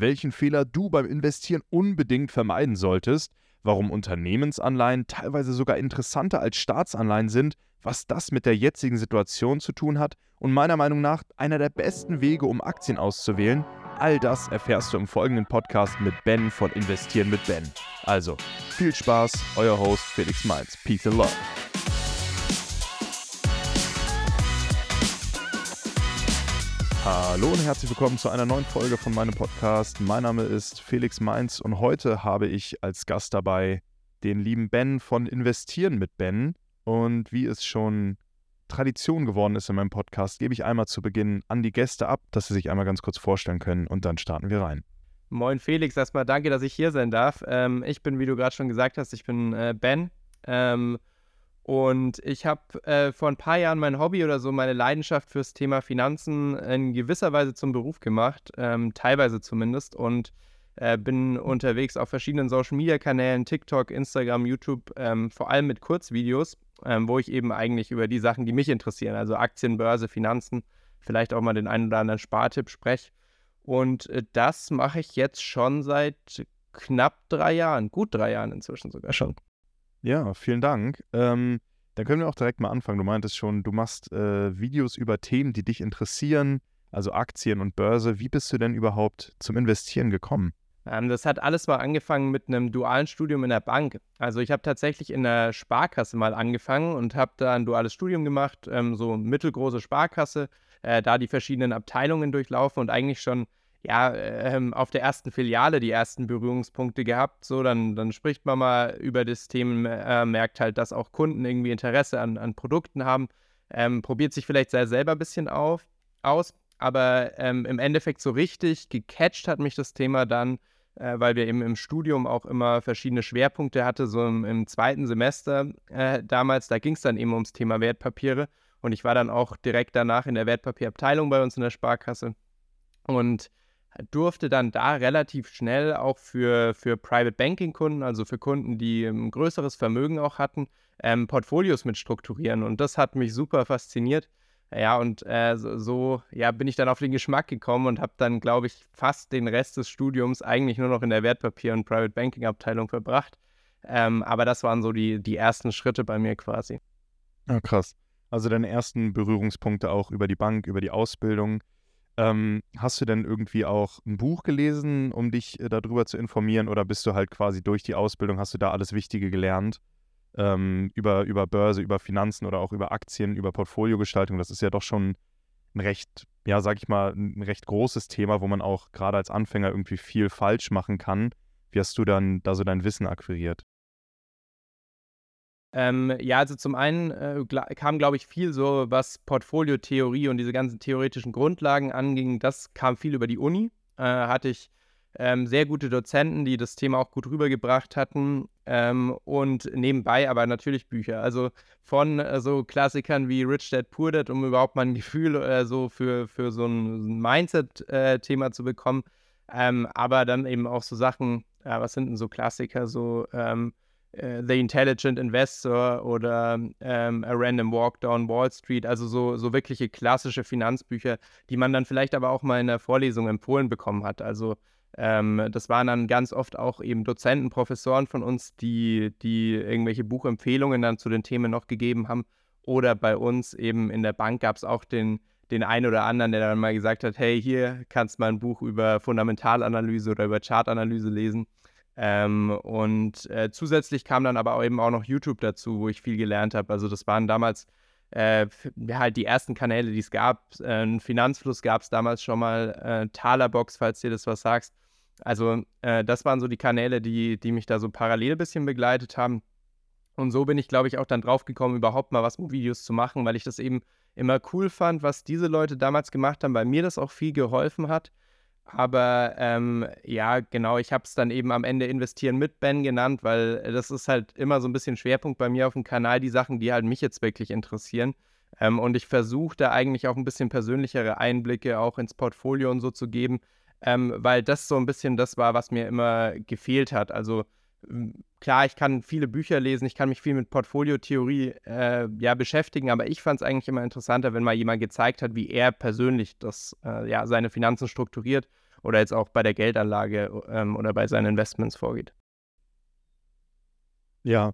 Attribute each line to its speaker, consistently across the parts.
Speaker 1: welchen Fehler du beim Investieren unbedingt vermeiden solltest, warum Unternehmensanleihen teilweise sogar interessanter als Staatsanleihen sind, was das mit der jetzigen Situation zu tun hat und meiner Meinung nach einer der besten Wege, um Aktien auszuwählen. All das erfährst du im folgenden Podcast mit Ben von Investieren mit Ben. Also, viel Spaß, euer Host Felix Mainz. Peace and Love. Hallo und herzlich willkommen zu einer neuen Folge von meinem Podcast. Mein Name ist Felix Mainz und heute habe ich als Gast dabei den lieben Ben von Investieren mit Ben. Und wie es schon Tradition geworden ist in meinem Podcast, gebe ich einmal zu Beginn an die Gäste ab, dass sie sich einmal ganz kurz vorstellen können und dann starten wir rein.
Speaker 2: Moin Felix, erstmal danke, dass ich hier sein darf. Ähm, ich bin, wie du gerade schon gesagt hast, ich bin äh, Ben. Ähm, und ich habe äh, vor ein paar Jahren mein Hobby oder so, meine Leidenschaft fürs Thema Finanzen in gewisser Weise zum Beruf gemacht, ähm, teilweise zumindest. Und äh, bin unterwegs auf verschiedenen Social-Media-Kanälen, TikTok, Instagram, YouTube, ähm, vor allem mit Kurzvideos, ähm, wo ich eben eigentlich über die Sachen, die mich interessieren, also Aktien, Börse, Finanzen, vielleicht auch mal den einen oder anderen Spartipp spreche. Und äh, das mache ich jetzt schon seit knapp drei Jahren, gut drei Jahren inzwischen sogar schon.
Speaker 1: Ja, vielen Dank. Ähm, dann können wir auch direkt mal anfangen. Du meintest schon, du machst äh, Videos über Themen, die dich interessieren, also Aktien und Börse. Wie bist du denn überhaupt zum Investieren gekommen?
Speaker 2: Ähm, das hat alles mal angefangen mit einem dualen Studium in der Bank. Also ich habe tatsächlich in der Sparkasse mal angefangen und habe da ein duales Studium gemacht, ähm, so mittelgroße Sparkasse, äh, da die verschiedenen Abteilungen durchlaufen und eigentlich schon ja, ähm, auf der ersten Filiale die ersten Berührungspunkte gehabt. So, dann, dann spricht man mal über das Thema, äh, merkt halt, dass auch Kunden irgendwie Interesse an, an Produkten haben, ähm, probiert sich vielleicht selber ein bisschen auf, aus. Aber ähm, im Endeffekt so richtig gecatcht hat mich das Thema dann, äh, weil wir eben im Studium auch immer verschiedene Schwerpunkte hatten, so im, im zweiten Semester äh, damals, da ging es dann eben ums Thema Wertpapiere. Und ich war dann auch direkt danach in der Wertpapierabteilung bei uns in der Sparkasse. Und durfte dann da relativ schnell auch für, für Private Banking Kunden, also für Kunden, die ein größeres Vermögen auch hatten, ähm, Portfolios mit strukturieren. Und das hat mich super fasziniert. Ja, und äh, so, ja, bin ich dann auf den Geschmack gekommen und habe dann, glaube ich, fast den Rest des Studiums eigentlich nur noch in der Wertpapier- und Private Banking-Abteilung verbracht. Ähm, aber das waren so die, die ersten Schritte bei mir quasi.
Speaker 1: Ja, krass. Also deine ersten Berührungspunkte auch über die Bank, über die Ausbildung. Ähm, hast du denn irgendwie auch ein Buch gelesen, um dich äh, darüber zu informieren, oder bist du halt quasi durch die Ausbildung, hast du da alles Wichtige gelernt? Ähm, über, über Börse, über Finanzen oder auch über Aktien, über Portfoliogestaltung. Das ist ja doch schon ein recht, ja, sag ich mal, ein recht großes Thema, wo man auch gerade als Anfänger irgendwie viel falsch machen kann. Wie hast du dann da so dein Wissen akquiriert?
Speaker 2: Ähm, ja, also zum einen äh, kam, glaube ich, viel so, was Portfoliotheorie und diese ganzen theoretischen Grundlagen anging, das kam viel über die Uni. Äh, hatte ich ähm, sehr gute Dozenten, die das Thema auch gut rübergebracht hatten ähm, und nebenbei aber natürlich Bücher. Also von äh, so Klassikern wie Rich Dad Poor Dad, um überhaupt mal ein Gefühl äh, so für, für so ein Mindset-Thema zu bekommen. Ähm, aber dann eben auch so Sachen, was sind denn so Klassiker, so ähm, äh, The Intelligent Investor oder ähm, A Random Walk Down Wall Street, also so, so wirkliche klassische Finanzbücher, die man dann vielleicht aber auch mal in der Vorlesung empfohlen bekommen hat. Also ähm, das waren dann ganz oft auch eben Dozenten, Professoren von uns, die, die irgendwelche Buchempfehlungen dann zu den Themen noch gegeben haben. Oder bei uns eben in der Bank gab es auch den, den einen oder anderen, der dann mal gesagt hat, hey, hier kannst du mal ein Buch über Fundamentalanalyse oder über Chartanalyse lesen. Ähm, und äh, zusätzlich kam dann aber eben auch noch YouTube dazu, wo ich viel gelernt habe. Also das waren damals äh, halt die ersten Kanäle, die es gab. Äh, Finanzfluss gab es damals schon mal, äh, Talerbox, falls dir das was sagst. Also äh, das waren so die Kanäle, die, die mich da so parallel ein bisschen begleitet haben. Und so bin ich, glaube ich, auch dann drauf gekommen, überhaupt mal was mit Videos zu machen, weil ich das eben immer cool fand, was diese Leute damals gemacht haben, weil mir das auch viel geholfen hat. Aber ähm, ja, genau, ich habe es dann eben am Ende investieren mit Ben genannt, weil das ist halt immer so ein bisschen Schwerpunkt bei mir auf dem Kanal, die Sachen, die halt mich jetzt wirklich interessieren. Ähm, und ich versuche da eigentlich auch ein bisschen persönlichere Einblicke auch ins Portfolio und so zu geben, ähm, weil das so ein bisschen das war, was mir immer gefehlt hat. Also klar, ich kann viele Bücher lesen, ich kann mich viel mit Portfoliotheorie äh, ja, beschäftigen, aber ich fand es eigentlich immer interessanter, wenn mal jemand gezeigt hat, wie er persönlich das, äh, ja, seine Finanzen strukturiert. oder jetzt auch bei der Geldanlage ähm, oder bei seinen Investments vorgeht.
Speaker 1: Ja,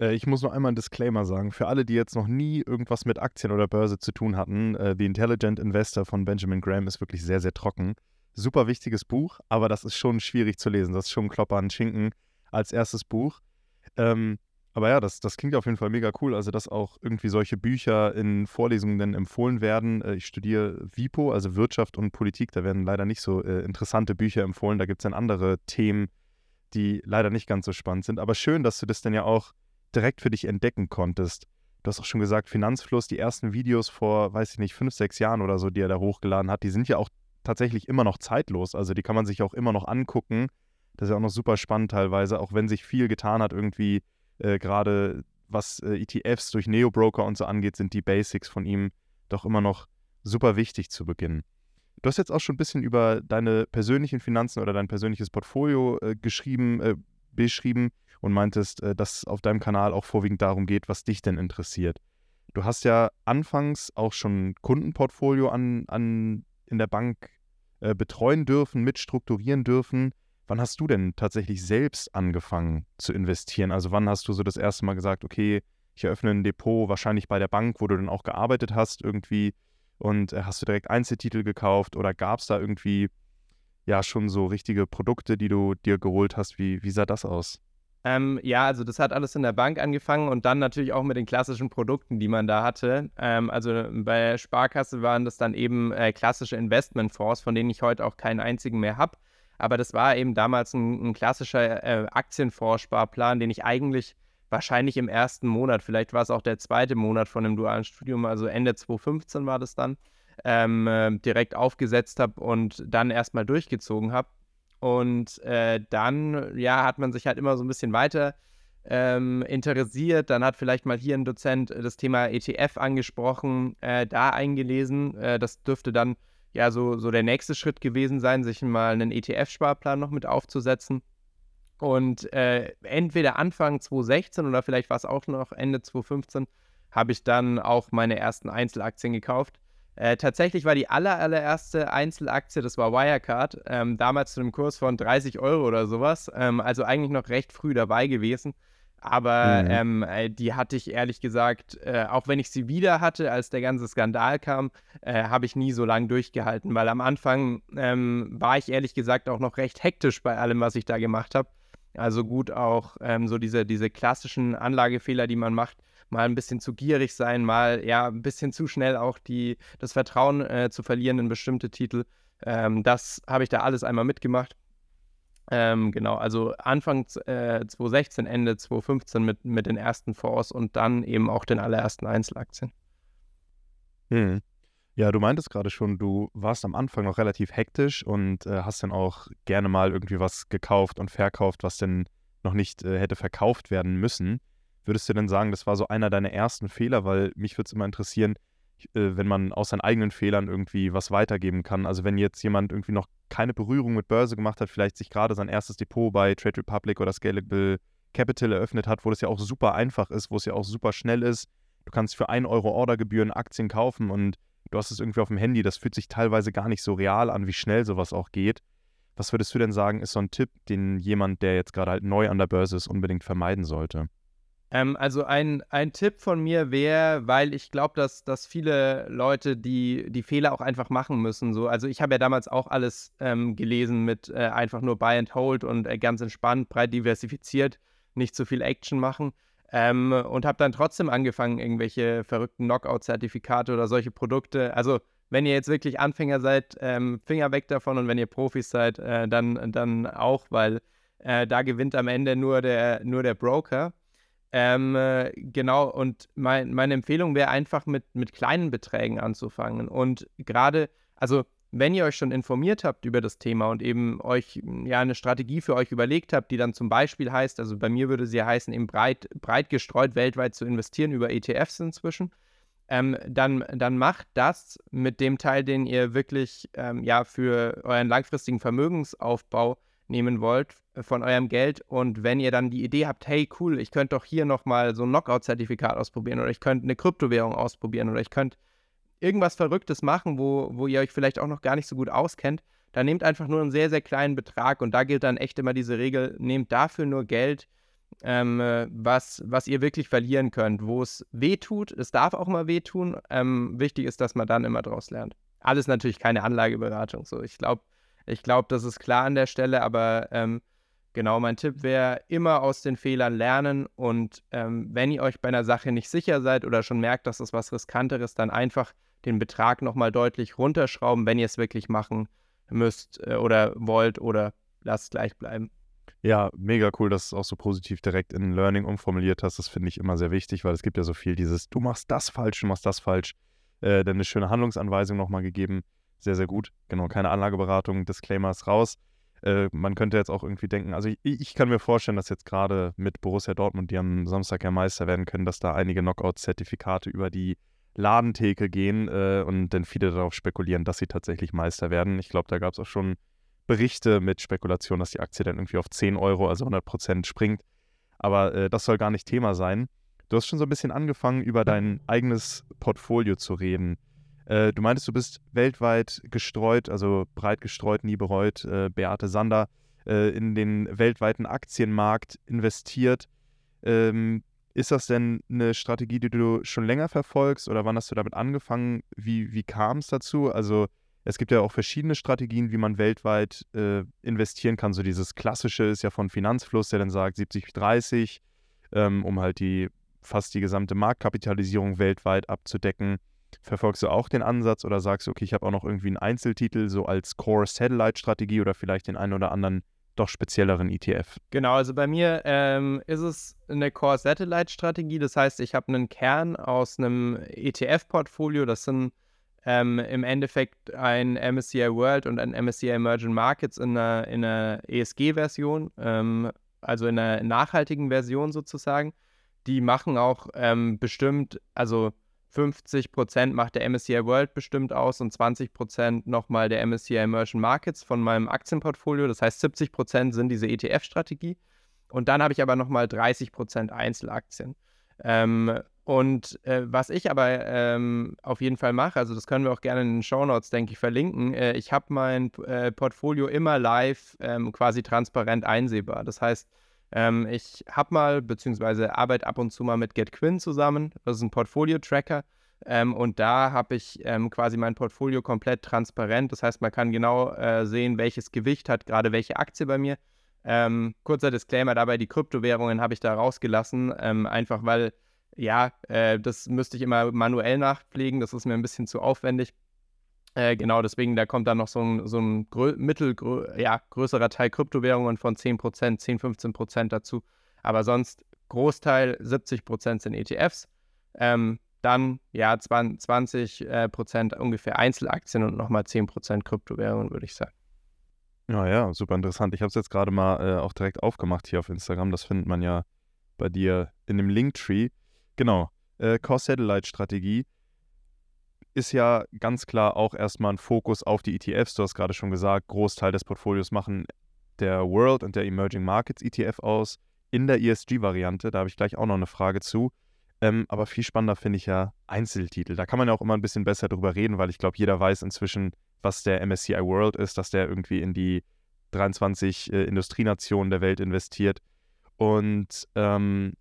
Speaker 1: äh, ich muss noch einmal einen Disclaimer sagen. Für alle, die jetzt noch nie irgendwas mit Aktien oder Börse zu tun hatten, äh, The Intelligent Investor von Benjamin Graham ist wirklich sehr, sehr trocken. Super wichtiges Buch, aber das ist schon schwierig zu lesen. Das ist schon ein Klopper an Schinken als erstes Buch. Ähm, aber ja, das, das klingt auf jeden Fall mega cool. Also, dass auch irgendwie solche Bücher in Vorlesungen dann empfohlen werden. Äh, ich studiere WIPO, also Wirtschaft und Politik. Da werden leider nicht so äh, interessante Bücher empfohlen. Da gibt es dann andere Themen, die leider nicht ganz so spannend sind. Aber schön, dass du das dann ja auch direkt für dich entdecken konntest. Du hast auch schon gesagt, Finanzfluss, die ersten Videos vor, weiß ich nicht, fünf, sechs Jahren oder so, die er da hochgeladen hat, die sind ja auch tatsächlich immer noch zeitlos. Also die kann man sich auch immer noch angucken. Das ist ja auch noch super spannend teilweise, auch wenn sich viel getan hat, irgendwie äh, gerade was äh, ETFs durch Neo-Broker und so angeht, sind die Basics von ihm doch immer noch super wichtig zu Beginn. Du hast jetzt auch schon ein bisschen über deine persönlichen Finanzen oder dein persönliches Portfolio äh, geschrieben, äh, beschrieben und meintest, äh, dass auf deinem Kanal auch vorwiegend darum geht, was dich denn interessiert. Du hast ja anfangs auch schon Kundenportfolio an, an, in der Bank äh, betreuen dürfen, mitstrukturieren dürfen. Wann hast du denn tatsächlich selbst angefangen zu investieren? Also wann hast du so das erste Mal gesagt, okay, ich eröffne ein Depot, wahrscheinlich bei der Bank, wo du dann auch gearbeitet hast irgendwie und äh, hast du direkt Einzeltitel gekauft oder gab es da irgendwie ja schon so richtige Produkte, die du dir geholt hast? Wie, wie sah das aus?
Speaker 2: Ähm, ja, also das hat alles in der Bank angefangen und dann natürlich auch mit den klassischen Produkten, die man da hatte. Ähm, also bei Sparkasse waren das dann eben äh, klassische Investmentfonds, von denen ich heute auch keinen einzigen mehr habe. Aber das war eben damals ein, ein klassischer äh, Aktienfondssparplan, den ich eigentlich wahrscheinlich im ersten Monat, vielleicht war es auch der zweite Monat von dem dualen Studium, also Ende 2015 war das dann, ähm, äh, direkt aufgesetzt habe und dann erstmal durchgezogen habe. Und äh, dann, ja, hat man sich halt immer so ein bisschen weiter ähm, interessiert. Dann hat vielleicht mal hier ein Dozent das Thema ETF angesprochen, äh, da eingelesen. Äh, das dürfte dann ja so, so der nächste Schritt gewesen sein, sich mal einen ETF-Sparplan noch mit aufzusetzen. Und äh, entweder Anfang 2016 oder vielleicht war es auch noch Ende 2015, habe ich dann auch meine ersten Einzelaktien gekauft. Äh, tatsächlich war die aller, allererste Einzelaktie, das war Wirecard, ähm, damals zu einem Kurs von 30 Euro oder sowas. Ähm, also eigentlich noch recht früh dabei gewesen. Aber mhm. ähm, äh, die hatte ich ehrlich gesagt, äh, auch wenn ich sie wieder hatte, als der ganze Skandal kam, äh, habe ich nie so lange durchgehalten, weil am Anfang ähm, war ich ehrlich gesagt auch noch recht hektisch bei allem, was ich da gemacht habe. Also gut auch ähm, so diese, diese klassischen Anlagefehler, die man macht, mal ein bisschen zu gierig sein, mal ja ein bisschen zu schnell auch die, das Vertrauen äh, zu verlieren in bestimmte Titel. Ähm, das habe ich da alles einmal mitgemacht. Ähm, genau, also Anfang äh, 2016, Ende 2015 mit, mit den ersten Fonds und dann eben auch den allerersten Einzelaktien.
Speaker 1: Hm. Ja, du meintest gerade schon, du warst am Anfang noch relativ hektisch und äh, hast dann auch gerne mal irgendwie was gekauft und verkauft, was denn noch nicht äh, hätte verkauft werden müssen. Würdest du denn sagen, das war so einer deiner ersten Fehler? Weil mich würde es immer interessieren, äh, wenn man aus seinen eigenen Fehlern irgendwie was weitergeben kann. Also wenn jetzt jemand irgendwie noch keine Berührung mit Börse gemacht hat, vielleicht sich gerade sein erstes Depot bei Trade Republic oder Scalable Capital eröffnet hat, wo das ja auch super einfach ist, wo es ja auch super schnell ist. Du kannst für 1 Euro Ordergebühren Aktien kaufen und du hast es irgendwie auf dem Handy. Das fühlt sich teilweise gar nicht so real an, wie schnell sowas auch geht. Was würdest du denn sagen, ist so ein Tipp, den jemand, der jetzt gerade halt neu an der Börse ist, unbedingt vermeiden sollte?
Speaker 2: Ähm, also ein, ein Tipp von mir wäre, weil ich glaube, dass, dass viele Leute die, die Fehler auch einfach machen müssen. So. Also ich habe ja damals auch alles ähm, gelesen mit äh, einfach nur Buy and Hold und äh, ganz entspannt, breit diversifiziert, nicht zu viel Action machen. Ähm, und habe dann trotzdem angefangen, irgendwelche verrückten Knockout-Zertifikate oder solche Produkte. Also wenn ihr jetzt wirklich Anfänger seid, ähm, Finger weg davon und wenn ihr Profis seid, äh, dann, dann auch, weil äh, da gewinnt am Ende nur der, nur der Broker. Ähm, äh, genau, und mein, meine Empfehlung wäre einfach mit, mit kleinen Beträgen anzufangen. Und gerade, also wenn ihr euch schon informiert habt über das Thema und eben euch ja eine Strategie für euch überlegt habt, die dann zum Beispiel heißt, also bei mir würde sie ja heißen, eben breit, breit gestreut weltweit zu investieren über ETFs inzwischen, ähm, dann, dann macht das mit dem Teil, den ihr wirklich ähm, ja für euren langfristigen Vermögensaufbau nehmen wollt äh, von eurem Geld und wenn ihr dann die Idee habt, hey cool, ich könnte doch hier nochmal so ein Knockout-Zertifikat ausprobieren oder ich könnte eine Kryptowährung ausprobieren oder ich könnte irgendwas Verrücktes machen, wo, wo ihr euch vielleicht auch noch gar nicht so gut auskennt, dann nehmt einfach nur einen sehr, sehr kleinen Betrag und da gilt dann echt immer diese Regel, nehmt dafür nur Geld, ähm, was, was ihr wirklich verlieren könnt, wo es weh tut. Es darf auch mal wehtun. Ähm, wichtig ist, dass man dann immer draus lernt. Alles natürlich keine Anlageberatung. So, ich glaube, ich glaube, das ist klar an der Stelle, aber ähm, genau, mein Tipp wäre, immer aus den Fehlern lernen und ähm, wenn ihr euch bei einer Sache nicht sicher seid oder schon merkt, dass es was riskanteres, dann einfach den Betrag nochmal deutlich runterschrauben, wenn ihr es wirklich machen müsst äh, oder wollt oder lasst gleich bleiben.
Speaker 1: Ja, mega cool, dass du es auch so positiv direkt in Learning umformuliert hast. Das finde ich immer sehr wichtig, weil es gibt ja so viel dieses, du machst das falsch, du machst das falsch. Äh, dann eine schöne Handlungsanweisung nochmal gegeben. Sehr, sehr gut. Genau, keine Anlageberatung, Disclaimer ist raus. Äh, man könnte jetzt auch irgendwie denken, also ich, ich kann mir vorstellen, dass jetzt gerade mit Borussia Dortmund, die am Samstag ja Meister werden können, dass da einige Knockout-Zertifikate über die Ladentheke gehen äh, und dann viele darauf spekulieren, dass sie tatsächlich Meister werden. Ich glaube, da gab es auch schon Berichte mit Spekulation, dass die Aktie dann irgendwie auf 10 Euro, also 100 Prozent springt. Aber äh, das soll gar nicht Thema sein. Du hast schon so ein bisschen angefangen, über dein eigenes Portfolio zu reden. Äh, du meintest, du bist weltweit gestreut, also breit gestreut, nie bereut, äh, Beate Sander, äh, in den weltweiten Aktienmarkt investiert. Ähm, ist das denn eine Strategie, die du schon länger verfolgst oder wann hast du damit angefangen? Wie, wie kam es dazu? Also es gibt ja auch verschiedene Strategien, wie man weltweit äh, investieren kann. So dieses klassische ist ja von Finanzfluss, der dann sagt 70-30, ähm, um halt die fast die gesamte Marktkapitalisierung weltweit abzudecken. Verfolgst du auch den Ansatz oder sagst du, okay, ich habe auch noch irgendwie einen Einzeltitel, so als Core-Satellite-Strategie oder vielleicht den einen oder anderen doch spezielleren ETF?
Speaker 2: Genau, also bei mir ähm, ist es eine Core-Satellite-Strategie. Das heißt, ich habe einen Kern aus einem ETF-Portfolio. Das sind ähm, im Endeffekt ein MSCI World und ein MSCI Emerging Markets in einer, in einer ESG-Version, ähm, also in einer nachhaltigen Version sozusagen. Die machen auch ähm, bestimmt, also 50% macht der MSCI World bestimmt aus und 20% nochmal der MSCI Emerging Markets von meinem Aktienportfolio. Das heißt, 70% sind diese ETF-Strategie. Und dann habe ich aber nochmal 30% Einzelaktien. Ähm, und äh, was ich aber ähm, auf jeden Fall mache, also das können wir auch gerne in den Show Notes, denke ich, verlinken. Äh, ich habe mein äh, Portfolio immer live ähm, quasi transparent einsehbar. Das heißt, ähm, ich habe mal, beziehungsweise arbeite ab und zu mal mit GetQuinn zusammen. Das ist ein Portfolio-Tracker. Ähm, und da habe ich ähm, quasi mein Portfolio komplett transparent. Das heißt, man kann genau äh, sehen, welches Gewicht hat gerade welche Aktie bei mir. Ähm, kurzer Disclaimer dabei, die Kryptowährungen habe ich da rausgelassen, ähm, einfach weil ja, äh, das müsste ich immer manuell nachpflegen, das ist mir ein bisschen zu aufwendig. Äh, genau, deswegen, da kommt dann noch so ein, so ein grö mittel, grö ja, größerer Teil Kryptowährungen von 10%, 10, 15% dazu. Aber sonst Großteil 70% sind ETFs. Ähm, dann ja 20, äh, Prozent ungefähr Einzelaktien und nochmal 10% Kryptowährungen, würde ich sagen.
Speaker 1: Ja, ja, super interessant. Ich habe es jetzt gerade mal äh, auch direkt aufgemacht hier auf Instagram. Das findet man ja bei dir in dem Linktree. Genau. Äh, Core-Satellite-Strategie ist ja ganz klar auch erstmal ein Fokus auf die ETFs. Du hast gerade schon gesagt, Großteil des Portfolios machen der World und der Emerging Markets ETF aus. In der ESG-Variante, da habe ich gleich auch noch eine Frage zu. Ähm, aber viel spannender finde ich ja Einzeltitel. Da kann man ja auch immer ein bisschen besser drüber reden, weil ich glaube, jeder weiß inzwischen, was der MSCI World ist, dass der irgendwie in die 23 äh, Industrienationen der Welt investiert. Und ähm,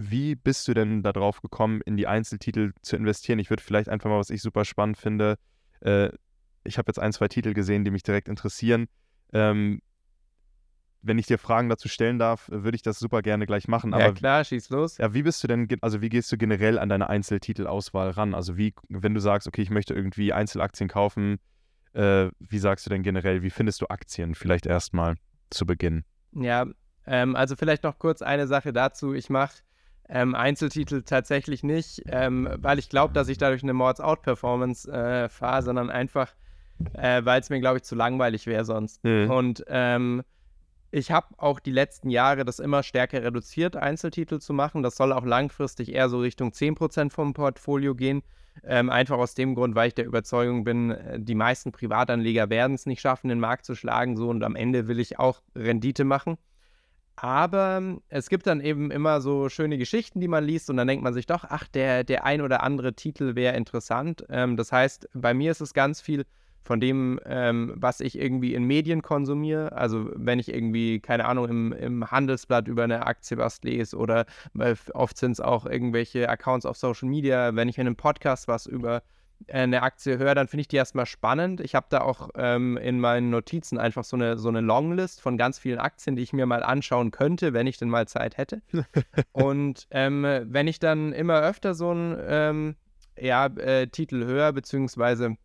Speaker 1: wie bist du denn darauf gekommen, in die Einzeltitel zu investieren? Ich würde vielleicht einfach mal, was ich super spannend finde, äh, ich habe jetzt ein, zwei Titel gesehen, die mich direkt interessieren. Ähm, wenn ich dir Fragen dazu stellen darf, würde ich das super gerne gleich machen.
Speaker 2: Aber, ja klar, schieß los.
Speaker 1: Ja, wie bist du denn, also wie gehst du generell an deine Einzeltitelauswahl ran? Also wie, wenn du sagst, okay, ich möchte irgendwie Einzelaktien kaufen, äh, wie sagst du denn generell, wie findest du Aktien? Vielleicht erstmal zu Beginn.
Speaker 2: Ja, ähm, also vielleicht noch kurz eine Sache dazu. Ich mache ähm, Einzeltitel tatsächlich nicht, ähm, weil ich glaube, dass ich dadurch eine Mords-Out-Performance äh, fahre, sondern einfach, äh, weil es mir, glaube ich, zu langweilig wäre sonst. Mhm. Und ähm, ich habe auch die letzten Jahre das immer stärker reduziert, Einzeltitel zu machen. Das soll auch langfristig eher so Richtung 10% vom Portfolio gehen. Ähm, einfach aus dem Grund, weil ich der Überzeugung bin, äh, die meisten Privatanleger werden es nicht schaffen, den Markt zu schlagen. So und am Ende will ich auch Rendite machen. Aber es gibt dann eben immer so schöne Geschichten, die man liest und dann denkt man sich doch, ach, der, der ein oder andere Titel wäre interessant. Ähm, das heißt, bei mir ist es ganz viel von dem, ähm, was ich irgendwie in Medien konsumiere. Also wenn ich irgendwie, keine Ahnung, im, im Handelsblatt über eine Aktie was lese oder äh, oft sind es auch irgendwelche Accounts auf Social Media, wenn ich in einem Podcast was über eine Aktie höre, dann finde ich die erstmal spannend. Ich habe da auch ähm, in meinen Notizen einfach so eine, so eine Longlist von ganz vielen Aktien, die ich mir mal anschauen könnte, wenn ich denn mal Zeit hätte. und ähm, wenn ich dann immer öfter so einen ähm, ja, äh, Titel höre, beziehungsweise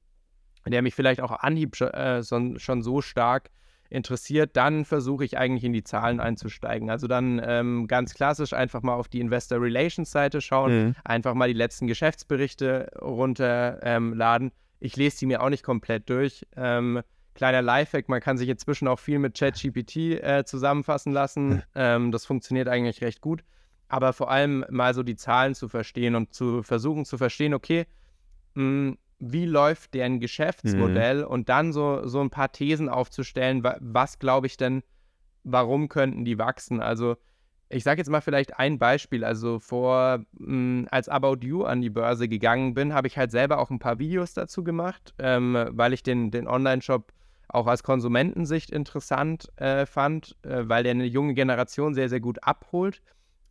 Speaker 2: der mich vielleicht auch anhieb äh, schon, schon so stark interessiert, dann versuche ich eigentlich in die Zahlen einzusteigen. Also dann ähm, ganz klassisch einfach mal auf die Investor Relations Seite schauen, mhm. einfach mal die letzten Geschäftsberichte runterladen. Ähm, ich lese die mir auch nicht komplett durch. Ähm, kleiner Lifehack, man kann sich inzwischen auch viel mit ChatGPT äh, zusammenfassen lassen. Ähm, das funktioniert eigentlich recht gut. Aber vor allem mal so die Zahlen zu verstehen und zu versuchen zu verstehen, okay, mh, hm, wie läuft deren Geschäftsmodell mhm. und dann so, so ein paar Thesen aufzustellen, wa was glaube ich denn, warum könnten die wachsen? Also ich sage jetzt mal vielleicht ein Beispiel. Also vor, mh, hm, als About You an die Börse gegangen bin, habe ich halt selber auch ein paar Videos dazu gemacht, ähm, weil ich den, den Online-Shop auch aus Konsumentensicht interessant äh, fand, äh, weil der eine junge Generation sehr, sehr gut abholt.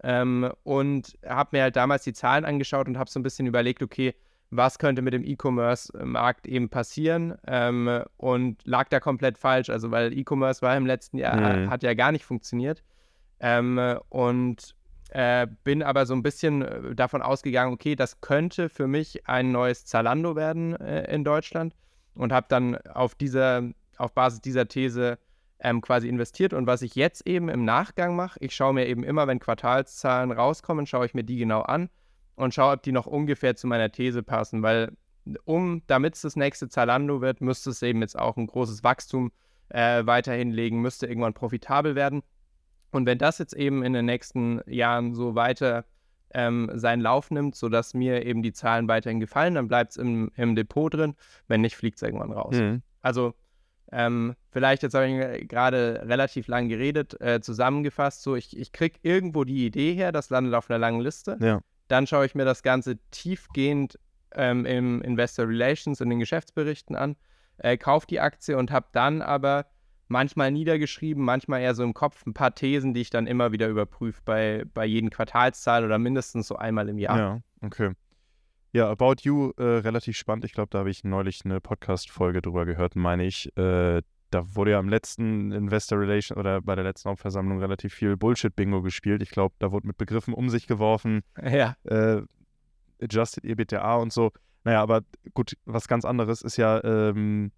Speaker 2: Ähm, und habe mir halt damals die Zahlen angeschaut und habe so ein bisschen überlegt, okay, was könnte mit dem E-Commerce-Markt eben passieren ähm, und lag da komplett falsch. Also weil E-Commerce war im letzten Jahr, mhm. hat ja gar nicht funktioniert. Ähm, und äh, bin aber so ein bisschen äh, davon ausgegangen, okay, das könnte für mich ein neues Zalando werden äh, in Deutschland und habe dann auf dieser, auf Basis dieser These ähm, quasi investiert. Und was ich jetzt eben im Nachgang mache, ich schaue mir eben immer, wenn Quartalszahlen rauskommen, schaue ich mir die genau an und schaue, ob die noch ungefähr zu meiner These passen, weil um, damit es das nächste Zalando wird, müsste es eben jetzt auch ein großes Wachstum äh, weiterhin legen, müsste irgendwann profitabel werden. Und wenn das jetzt eben in den nächsten Jahren so weiter ähm, seinen Lauf nimmt, sodass mir eben die Zahlen weiterhin gefallen, dann bleibt es im, im, Depot drin. Wenn nicht, fliegt es irgendwann raus. Mhm. Also ähm, vielleicht, jetzt habe ich gerade relativ lang geredet, äh, zusammengefasst, so ich, ich kriege irgendwo die Idee her, das landet auf einer langen Liste. Ja. Dann schaue ich mir das Ganze tiefgehend ähm, im Investor Relations, in den Geschäftsberichten an, äh, kaufe die Aktie und habe dann aber manchmal niedergeschrieben, manchmal eher so im Kopf ein paar Thesen, die ich dann immer wieder überprüfe bei, bei jeden Quartalszahl oder mindestens so einmal im Jahr.
Speaker 1: Ja, okay. Ja, About You, äh, relativ spannend. Ich glaube, da habe ich neulich eine Podcast-Folge drüber gehört, meine ich. Äh, da wurde ja am letzten Investor Relation oder bei der letzten Hauptversammlung relativ viel Bullshit-Bingo gespielt. Ich glaube, da wurde mit Begriffen um sich geworfen.
Speaker 2: Ja.
Speaker 1: Äh, Adjusted EBITDA und so. Naja, aber gut, was ganz anderes ist ja, ähm,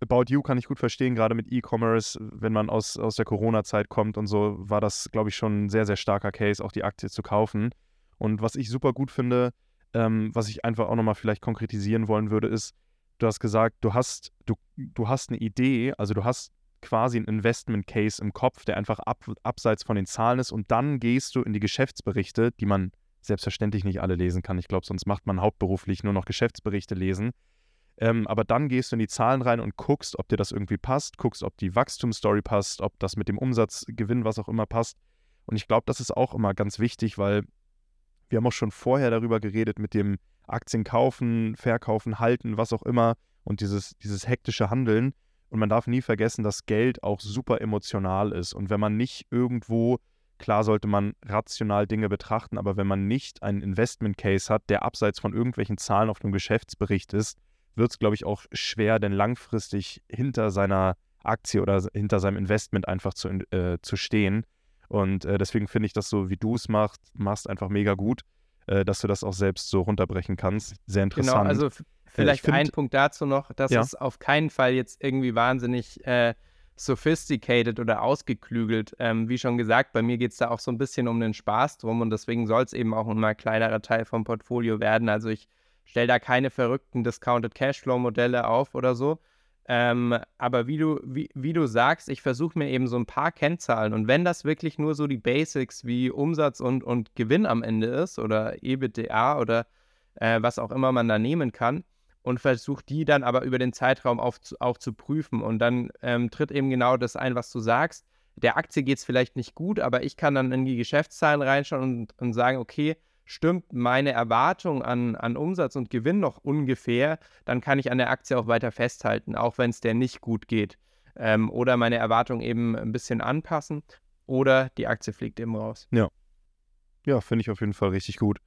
Speaker 1: About You kann ich gut verstehen, gerade mit E-Commerce, wenn man aus, aus der Corona-Zeit kommt und so, war das, glaube ich, schon ein sehr, sehr starker Case, auch die Aktie zu kaufen. Und was ich super gut finde, ähm, was ich einfach auch nochmal vielleicht konkretisieren wollen würde, ist, du hast gesagt, du hast, du, du hast eine Idee, also du hast quasi einen Investment Case im Kopf, der einfach ab, abseits von den Zahlen ist und dann gehst du in die Geschäftsberichte, die man selbstverständlich nicht alle lesen kann. Ich glaube, sonst macht man hauptberuflich nur noch Geschäftsberichte lesen. Ähm, aber dann gehst du in die Zahlen rein und guckst, ob dir das irgendwie passt, guckst, ob die Wachstumsstory passt, ob das mit dem Umsatz, Gewinn, was auch immer passt. Und ich glaube, das ist auch immer ganz wichtig, weil wir haben auch schon vorher darüber geredet mit dem Aktien kaufen, verkaufen, halten, was auch immer und dieses, dieses hektische Handeln. Und man darf nie vergessen, dass Geld auch super emotional ist. Und wenn man nicht irgendwo, klar sollte man rational Dinge betrachten, aber wenn man nicht einen Investment Case hat, der abseits von irgendwelchen Zahlen auf einem Geschäftsbericht ist, wird es, glaube ich, auch schwer, denn langfristig hinter seiner Aktie oder hinter seinem Investment einfach zu, äh, zu stehen. Und äh, deswegen finde ich das so, wie du es machst, machst einfach mega gut, äh, dass du das auch selbst so runterbrechen kannst. Sehr genau, interessant.
Speaker 2: Genau, also vielleicht find, ein Punkt dazu noch, dass ja. es auf keinen Fall jetzt irgendwie wahnsinnig äh, sophisticated oder ausgeklügelt. Ähm, wie schon gesagt, bei mir geht es da auch so ein bisschen um den Spaß drum und deswegen soll es eben auch ein kleinerer Teil vom Portfolio werden. Also ich stelle da keine verrückten Discounted Cashflow-Modelle auf oder so, ähm, aber wie du, wie, wie du sagst, ich versuche mir eben so ein paar Kennzahlen und wenn das wirklich nur so die Basics wie Umsatz und, und Gewinn am Ende ist oder EBITDA oder äh, was auch immer man da nehmen kann und versuche die dann aber über den Zeitraum auf, auch zu prüfen und dann ähm, tritt eben genau das ein, was du sagst. Der Aktie geht es vielleicht nicht gut, aber ich kann dann in die Geschäftszahlen reinschauen und, und sagen, okay, stimmt meine Erwartung an, an Umsatz und Gewinn noch ungefähr, dann kann ich an der Aktie auch weiter festhalten, auch wenn es der nicht gut geht. Ähm, oder meine Erwartung eben ein bisschen anpassen oder die Aktie fliegt eben raus.
Speaker 1: Ja. Ja, finde ich auf jeden Fall richtig gut.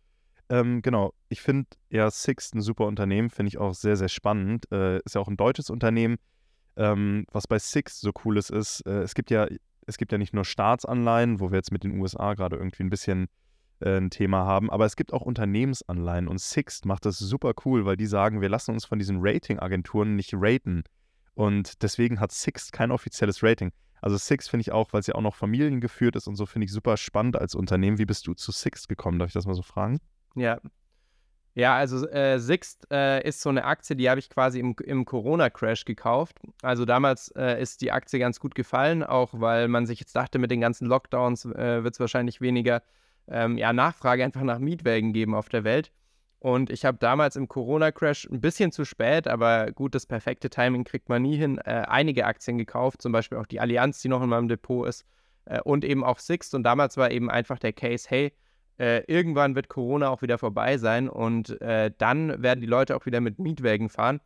Speaker 1: Ähm, genau, ich finde ja Sixt ein super Unternehmen, finde ich auch sehr, sehr spannend. Äh, ist ja auch ein deutsches Unternehmen. Ähm, was bei Sixt so cool ist, ist, äh, es gibt ja, es gibt ja nicht nur Staatsanleihen, wo wir jetzt mit den USA gerade irgendwie ein bisschen äh, ein Thema haben, aber es gibt auch Unternehmensanleihen und Sixt macht das super cool, weil die sagen, wir lassen uns von diesen Ratingagenturen nicht raten. Und deswegen hat Sixt kein offizielles Rating. Also Sixt finde ich auch, weil es ja auch noch familiengeführt ist und so, finde ich super spannend als Unternehmen. Wie bist du zu Sixt gekommen? Darf ich das mal so fragen?
Speaker 2: Ja. Ja, also äh, Sixt äh, ist so eine Aktie, die habe ich quasi im, im Corona-Crash gekauft. Also damals äh, ist die Aktie ganz gut gefallen, auch weil man sich jetzt dachte, mit den ganzen Lockdowns äh, wird es wahrscheinlich weniger ähm, ja, Nachfrage einfach nach Mietwägen geben auf der Welt. Und ich habe damals im Corona-Crash ein bisschen zu spät, aber gut, das perfekte Timing kriegt man nie hin, äh, einige Aktien gekauft, zum Beispiel auch die Allianz, die noch in meinem Depot ist, äh, und eben auch Sixt. Und damals war eben einfach der Case, hey, äh, irgendwann wird Corona auch wieder vorbei sein und äh, dann werden die Leute auch wieder mit Mietwägen fahren.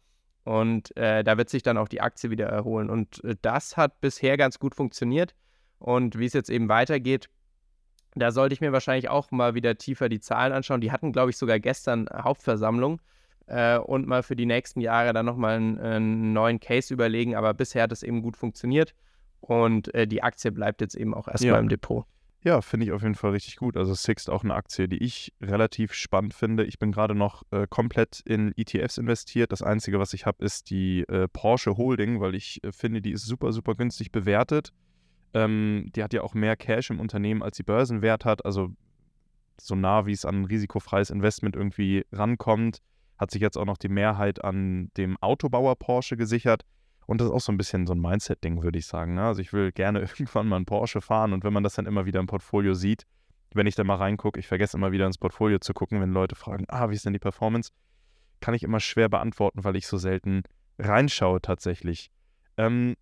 Speaker 2: Und äh, da wird sich dann auch die Aktie wieder erholen. Und äh, das hat bisher ganz gut funktioniert. Und wie es jetzt eben weitergeht, da sollte ich mir wahrscheinlich auch mal wieder tiefer die Zahlen anschauen. Die hatten, glaube ich, sogar gestern Hauptversammlung äh, und mal für die nächsten Jahre dann nochmal einen, einen neuen Case überlegen. Aber bisher hat es eben gut funktioniert und äh, die Aktie bleibt jetzt eben auch erstmal ja. im Depot.
Speaker 1: Ja, finde ich auf jeden Fall richtig gut. Also Sixt auch eine Aktie, die ich relativ spannend finde. Ich bin gerade noch äh, komplett in ETFs investiert. Das Einzige, was ich habe, ist die äh, Porsche Holding, weil ich äh, finde, die ist super, super günstig bewertet. Ähm, die hat ja auch mehr Cash im Unternehmen, als sie Börsenwert hat. Also so nah, wie es an ein risikofreies Investment irgendwie rankommt, hat sich jetzt auch noch die Mehrheit an dem Autobauer Porsche gesichert. Und das ist auch so ein bisschen so ein Mindset-Ding, würde ich sagen. Ne? Also ich will gerne irgendwann mal einen Porsche fahren und wenn man das dann immer wieder im Portfolio sieht, wenn ich da mal reingucke, ich vergesse immer wieder ins Portfolio zu gucken, wenn Leute fragen, ah, wie ist denn die Performance, kann ich immer schwer beantworten, weil ich so selten reinschaue tatsächlich. Ähm,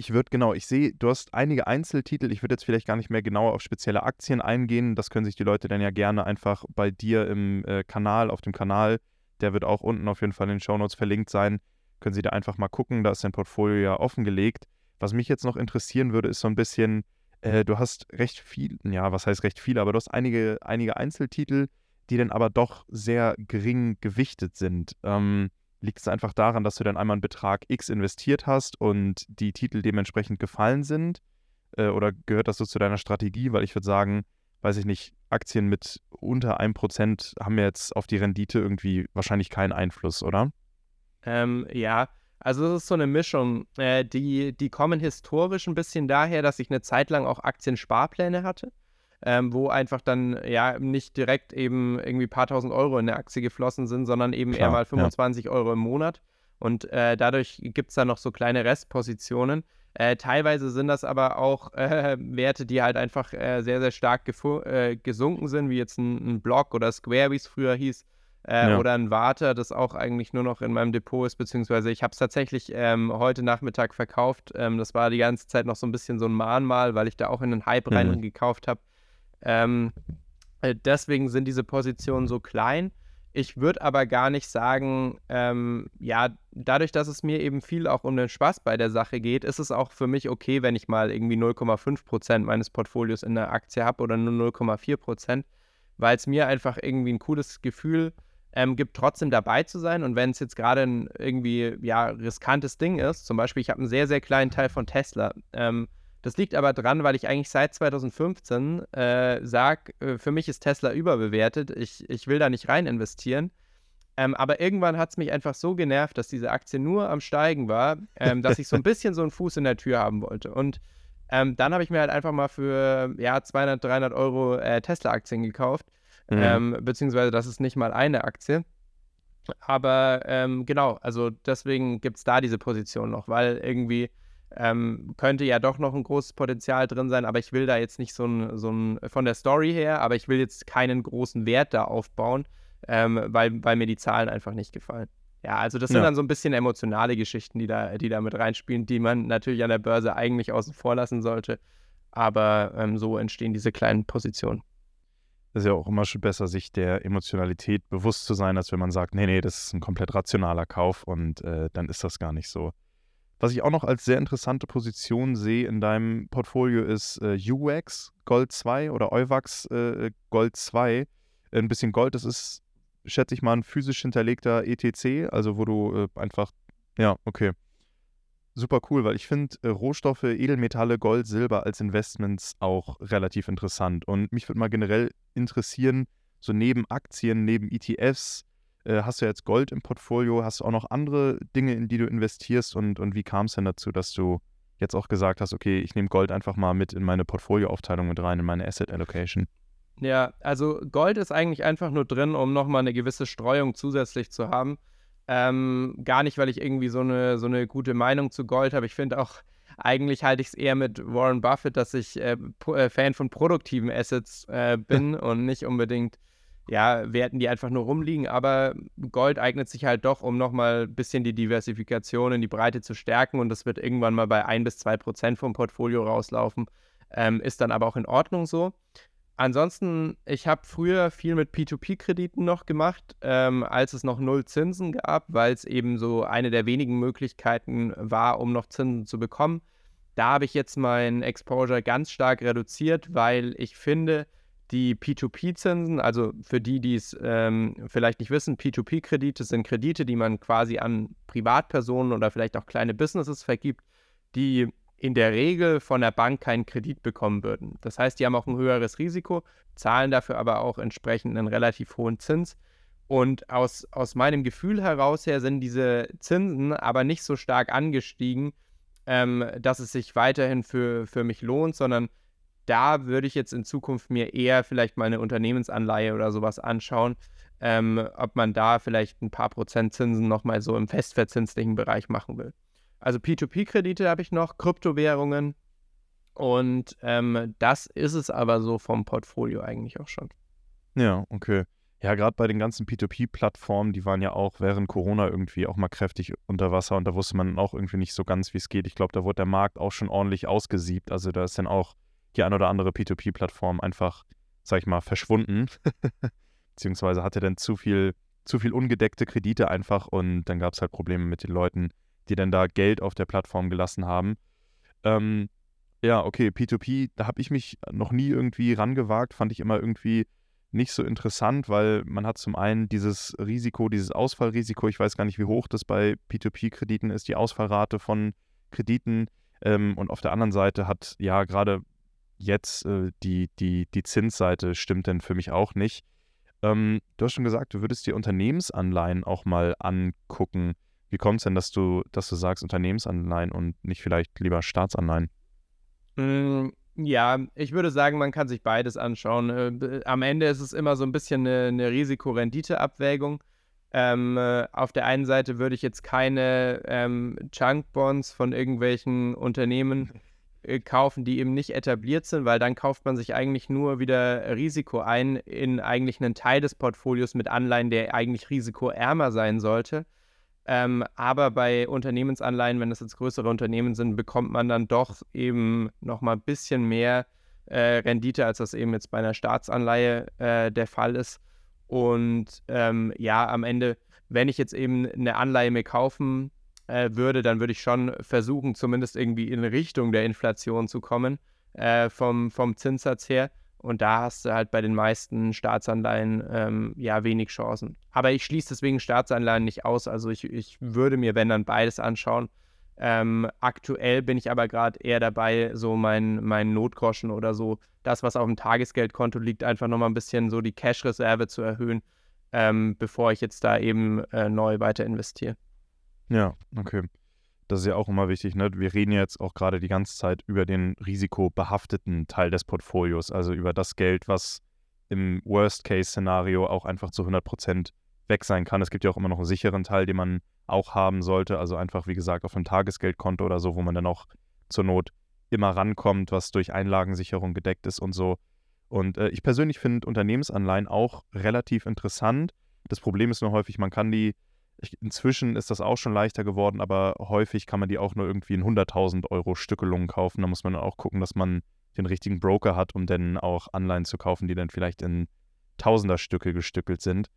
Speaker 1: ich würde genau, ich sehe, du hast einige Einzeltitel. Ich würde jetzt vielleicht gar nicht mehr genauer auf spezielle Aktien eingehen. Das können sich die Leute dann ja gerne einfach bei dir im äh, Kanal, auf dem Kanal, der wird auch unten auf jeden Fall in den Shownotes verlinkt sein, können Sie da einfach mal gucken. Da ist dein Portfolio ja offengelegt. Was mich jetzt noch interessieren würde, ist so ein bisschen, äh, du hast recht viel, ja, was heißt recht viel, aber du hast einige, einige Einzeltitel, die dann aber doch sehr gering gewichtet sind. Ähm, liegt es einfach daran, dass du dann einmal einen Betrag X investiert hast und die Titel dementsprechend gefallen sind? Äh, oder gehört das so zu deiner Strategie? Weil ich würde sagen, weiß ich nicht, Aktien mit unter 1% haben jetzt auf die Rendite irgendwie wahrscheinlich keinen Einfluss, oder?
Speaker 2: Ähm, ja, also es ist so eine Mischung. Äh, die, die kommen historisch ein bisschen daher, dass ich eine Zeit lang auch Aktiensparpläne hatte ähm, wo einfach dann ja nicht direkt eben irgendwie ein paar tausend Euro in eine Aktie geflossen sind, sondern eben Klar, eher mal 25 ja. Euro im Monat. Und äh, dadurch gibt es dann noch so kleine Restpositionen. Äh, teilweise sind das aber auch äh, Werte, die halt einfach äh, sehr, sehr stark äh, gesunken sind, wie jetzt ein, ein Block oder Square, wie es früher hieß. Äh, ja. Oder ein Warter, das auch eigentlich nur noch in meinem Depot ist, beziehungsweise ich habe es tatsächlich ähm, heute Nachmittag verkauft. Ähm, das war die ganze Zeit noch so ein bisschen so ein Mahnmal, weil ich da auch in den Hype mhm. rein gekauft habe. Ähm, äh, deswegen sind diese Positionen so klein. Ich würde aber gar nicht sagen, ähm, ja, dadurch, dass es mir eben viel auch um den Spaß bei der Sache geht, ist es auch für mich okay, wenn ich mal irgendwie 0,5 Prozent meines Portfolios in der Aktie habe oder nur 0,4 Prozent, weil es mir einfach irgendwie ein cooles Gefühl ähm, gibt, trotzdem dabei zu sein. Und wenn es jetzt gerade ein irgendwie ja riskantes Ding ist, zum Beispiel, ich habe einen sehr, sehr kleinen Teil von Tesla. Ähm, das liegt aber dran, weil ich eigentlich seit 2015 äh, sage, äh, für mich ist Tesla überbewertet. Ich, ich will da nicht rein investieren. Ähm, aber irgendwann hat es mich einfach so genervt, dass diese Aktie nur am Steigen war, ähm, dass ich so ein bisschen so einen Fuß in der Tür haben wollte. Und ähm, dann habe ich mir halt einfach mal für ja, 200, 300 Euro äh, Tesla-Aktien gekauft. Mhm. Ähm, beziehungsweise das ist nicht mal eine Aktie. Aber ähm, genau, also deswegen gibt es da diese Position noch, weil irgendwie ähm, könnte ja doch noch ein großes Potenzial drin sein, aber ich will da jetzt nicht so ein, so ein von der Story her, aber ich will jetzt keinen großen Wert da aufbauen, ähm, weil, weil mir die Zahlen einfach nicht gefallen. Ja, also das sind ja. dann so ein bisschen emotionale Geschichten, die da, die da mit reinspielen, die man natürlich an der Börse eigentlich außen vor lassen sollte. Aber ähm, so entstehen diese kleinen Positionen.
Speaker 1: ist ja auch immer schon besser, sich der Emotionalität bewusst zu sein, als wenn man sagt, nee, nee, das ist ein komplett rationaler Kauf und äh, dann ist das gar nicht so. Was ich auch noch als sehr interessante Position sehe in deinem Portfolio ist äh, UVAX Gold 2 oder EUVAX äh, Gold 2. Ein bisschen Gold, das ist, schätze ich mal, ein physisch hinterlegter ETC, also wo du äh, einfach, ja, okay. Super cool, weil ich finde äh, Rohstoffe, Edelmetalle, Gold, Silber als Investments auch relativ interessant. Und mich würde mal generell interessieren, so neben Aktien, neben ETFs, äh, hast du jetzt Gold im Portfolio? Hast du auch noch andere Dinge, in die du investierst? Und, und wie kam es denn dazu, dass du jetzt auch gesagt hast, okay, ich nehme Gold einfach mal mit in meine Portfolioaufteilung mit rein, in meine Asset Allocation?
Speaker 2: Ja, also Gold ist eigentlich einfach nur drin, um nochmal eine gewisse Streuung zusätzlich zu haben. Ähm, gar nicht, weil ich irgendwie so eine, so eine gute Meinung zu Gold habe. Ich finde auch, eigentlich halte ich es eher mit Warren Buffett, dass ich äh, äh Fan von produktiven Assets äh, bin und nicht unbedingt ja, Werten, die einfach nur rumliegen. Aber Gold eignet sich halt doch, um nochmal ein bisschen die Diversifikation in die Breite zu stärken. Und das wird irgendwann mal bei 1 bis 2 Prozent vom Portfolio rauslaufen. Ähm, ist dann aber auch in Ordnung so. Ansonsten, ich habe früher viel mit P2P-Krediten noch gemacht, ähm, als es noch null Zinsen gab, weil es eben so eine der wenigen Möglichkeiten war, um noch Zinsen zu bekommen. Da habe ich jetzt mein Exposure ganz stark reduziert, weil ich finde, die P2P-Zinsen, also für die, die es ähm, vielleicht nicht wissen, P2P-Kredite sind Kredite, die man quasi an Privatpersonen oder vielleicht auch kleine Businesses vergibt, die in der Regel von der Bank keinen Kredit bekommen würden. Das heißt, die haben auch ein höheres Risiko, zahlen dafür aber auch entsprechend einen relativ hohen Zins. Und aus, aus meinem Gefühl heraus her sind diese Zinsen aber nicht so stark angestiegen, ähm, dass es sich weiterhin für, für mich lohnt, sondern da würde ich jetzt in Zukunft mir eher vielleicht mal eine Unternehmensanleihe oder sowas anschauen, ähm, ob man da vielleicht ein paar Prozent Zinsen nochmal so im festverzinslichen Bereich machen will. Also P2P-Kredite habe ich noch, Kryptowährungen und ähm, das ist es aber so vom Portfolio eigentlich auch schon.
Speaker 1: Ja, okay. Ja, gerade bei den ganzen P2P-Plattformen, die waren ja auch während Corona irgendwie auch mal kräftig unter Wasser und da wusste man auch irgendwie nicht so ganz, wie es geht. Ich glaube, da wurde der Markt auch schon ordentlich ausgesiebt. Also da ist dann auch die ein oder andere P2P-Plattform einfach, sag ich mal, verschwunden. Beziehungsweise hatte dann zu viel, zu viel ungedeckte Kredite einfach und dann gab es halt Probleme mit den Leuten, die dann da Geld auf der Plattform gelassen haben. Ähm, ja, okay, P2P, da habe ich mich noch nie irgendwie rangewagt, fand ich immer irgendwie nicht so interessant, weil man hat zum einen dieses Risiko, dieses Ausfallrisiko, ich weiß gar nicht, wie hoch das bei P2P-Krediten ist, die Ausfallrate von Krediten. Ähm, und auf der anderen Seite hat ja gerade jetzt äh, die, die, die Zinsseite stimmt denn für mich auch nicht. Ähm, du hast schon gesagt, du würdest dir Unternehmensanleihen auch mal angucken. Wie kommt es denn, dass du, dass du sagst Unternehmensanleihen und nicht vielleicht lieber Staatsanleihen?
Speaker 2: Mm, ja, ich würde sagen, man kann sich beides anschauen. Äh, am Ende ist es immer so ein bisschen eine, eine Risiko-Rendite-Abwägung. Ähm, äh, auf der einen Seite würde ich jetzt keine ähm, Chunk-Bonds von irgendwelchen Unternehmen kaufen, die eben nicht etabliert sind, weil dann kauft man sich eigentlich nur wieder Risiko ein in eigentlich einen Teil des Portfolios mit Anleihen, der eigentlich risikoärmer sein sollte. Ähm, aber bei Unternehmensanleihen, wenn das jetzt größere Unternehmen sind, bekommt man dann doch eben nochmal ein bisschen mehr äh, Rendite, als das eben jetzt bei einer Staatsanleihe äh, der Fall ist. Und ähm, ja, am Ende, wenn ich jetzt eben eine Anleihe mir kaufen äh, würde, dann würde ich schon versuchen, zumindest irgendwie in Richtung der Inflation zu kommen, äh, vom, vom Zinssatz her. Und da hast du halt bei den meisten Staatsanleihen ähm, ja wenig Chancen. Aber ich schließe deswegen Staatsanleihen nicht aus. Also ich, ich würde mir, wenn dann beides anschauen. Ähm, aktuell bin ich aber gerade eher dabei, so mein, mein Notgroschen oder so, das, was auf dem Tagesgeldkonto liegt, einfach nochmal ein bisschen so die Cash-Reserve zu erhöhen, ähm, bevor ich jetzt da eben äh, neu weiter investiere.
Speaker 1: Ja, okay. Das ist ja auch immer wichtig, ne? Wir reden jetzt auch gerade die ganze Zeit über den risikobehafteten Teil des Portfolios, also über das Geld, was im Worst-Case-Szenario auch einfach zu 100 Prozent weg sein kann. Es gibt ja auch immer noch einen sicheren Teil, den man auch haben sollte, also einfach, wie gesagt, auf einem Tagesgeldkonto oder so, wo man dann auch zur Not immer rankommt, was durch Einlagensicherung gedeckt ist und so. Und äh, ich persönlich finde Unternehmensanleihen auch relativ interessant. Das Problem ist nur häufig, man kann die ich, inzwischen ist das auch schon leichter geworden, aber häufig kann man die auch nur irgendwie in 100.000 Euro Stückelungen kaufen. Da muss man auch gucken, dass man den richtigen Broker hat, um dann auch Anleihen zu kaufen, die dann vielleicht in Tausenderstücke gestückelt sind.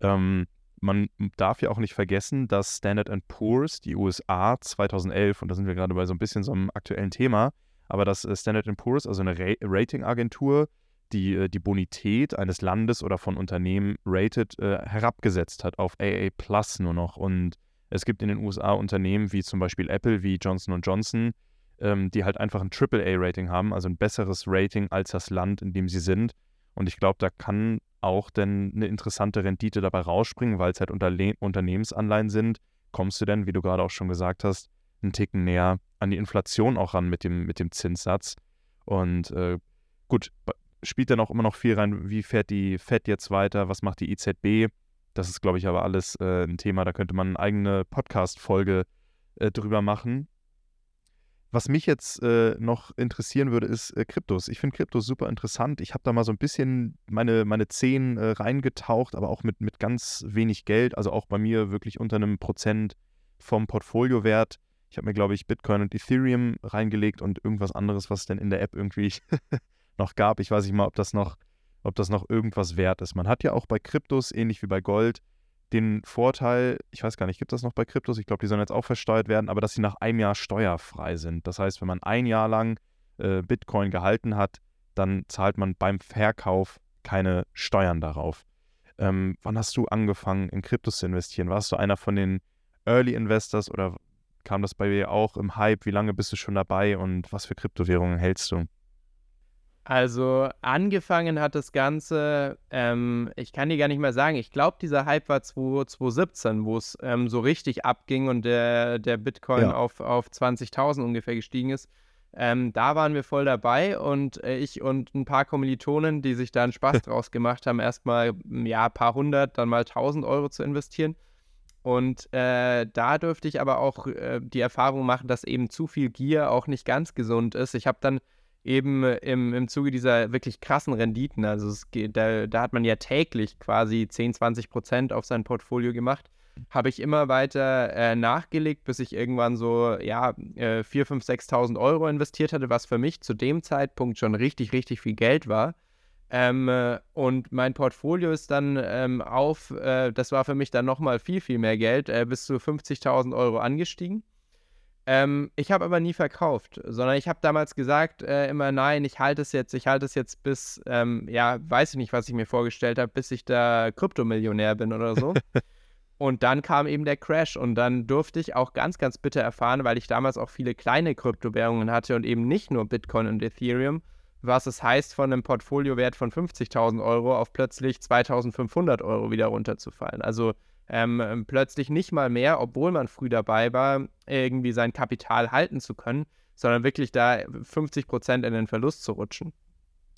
Speaker 1: Ähm, man darf ja auch nicht vergessen, dass Standard Poor's, die USA 2011, und da sind wir gerade bei so ein bisschen so einem aktuellen Thema, aber dass äh, Standard Poor's, also eine Ra Ratingagentur, die äh, die Bonität eines Landes oder von Unternehmen rated, äh, herabgesetzt hat auf AA Plus nur noch. Und es gibt in den USA Unternehmen wie zum Beispiel Apple, wie Johnson Johnson, ähm, die halt einfach ein AAA-Rating haben, also ein besseres Rating als das Land, in dem sie sind. Und ich glaube, da kann auch denn eine interessante Rendite dabei rausspringen, weil es halt Unterle Unternehmensanleihen sind. Kommst du denn, wie du gerade auch schon gesagt hast, einen Ticken näher an die Inflation auch ran mit dem, mit dem Zinssatz. Und äh, gut, spielt dann auch immer noch viel rein, wie fährt die FED jetzt weiter, was macht die EZB? Das ist, glaube ich, aber alles äh, ein Thema, da könnte man eine eigene Podcast-Folge äh, drüber machen. Was mich jetzt äh, noch interessieren würde, ist äh, Kryptos. Ich finde Kryptos super interessant. Ich habe da mal so ein bisschen meine, meine Zehen äh, reingetaucht, aber auch mit, mit ganz wenig Geld. Also auch bei mir wirklich unter einem Prozent vom Portfoliowert. Ich habe mir, glaube ich, Bitcoin und Ethereum reingelegt und irgendwas anderes, was denn in der App irgendwie noch gab. Ich weiß nicht mal, ob das noch, ob das noch irgendwas wert ist. Man hat ja auch bei Kryptos, ähnlich wie bei Gold, den Vorteil, ich weiß gar nicht, gibt das noch bei Kryptos? Ich glaube, die sollen jetzt auch versteuert werden, aber dass sie nach einem Jahr steuerfrei sind. Das heißt, wenn man ein Jahr lang äh, Bitcoin gehalten hat, dann zahlt man beim Verkauf keine Steuern darauf. Ähm, wann hast du angefangen, in Kryptos zu investieren? Warst du einer von den Early Investors oder kam das bei dir auch im Hype? Wie lange bist du schon dabei und was für Kryptowährungen hältst du?
Speaker 2: Also angefangen hat das Ganze, ähm, ich kann dir gar nicht mehr sagen, ich glaube, dieser Hype war 2017, wo es ähm, so richtig abging und der, der Bitcoin ja. auf, auf 20.000 ungefähr gestiegen ist. Ähm, da waren wir voll dabei und äh, ich und ein paar Kommilitonen, die sich da einen Spaß draus gemacht haben, erstmal ja, ein paar hundert, dann mal 1000 Euro zu investieren. Und äh, da dürfte ich aber auch äh, die Erfahrung machen, dass eben zu viel Gier auch nicht ganz gesund ist. Ich habe dann eben im, im Zuge dieser wirklich krassen Renditen, also geht, da, da, hat man ja täglich quasi 10, 20 Prozent auf sein Portfolio gemacht, habe ich immer weiter äh, nachgelegt, bis ich irgendwann so, ja, äh, 4, 5, 6.000 Euro investiert hatte, was für mich zu dem Zeitpunkt schon richtig, richtig viel Geld war. Ähm, äh, und mein Portfolio ist dann ähm, auf, äh, das war für mich dann nochmal viel, viel mehr Geld, äh, bis zu 50.000 Euro angestiegen. Ähm, ich habe aber nie verkauft, sondern ich habe damals gesagt, äh, immer nein, ich halte es jetzt, ich halte es jetzt bis, ähm, ja, weiß ich nicht, was ich mir vorgestellt habe, bis ich da Kryptomillionär bin oder so. und dann kam eben der Crash und dann durfte ich auch ganz, ganz bitter erfahren, weil ich damals auch viele kleine Kryptowährungen hatte und eben nicht nur Bitcoin und Ethereum, was es heißt, von einem Portfoliowert von 50.000 Euro auf plötzlich 2.500 Euro wieder runterzufallen. Also ähm, ähm, plötzlich nicht mal mehr, obwohl man früh dabei war, irgendwie sein Kapital halten zu können, sondern wirklich da 50 Prozent in den Verlust zu rutschen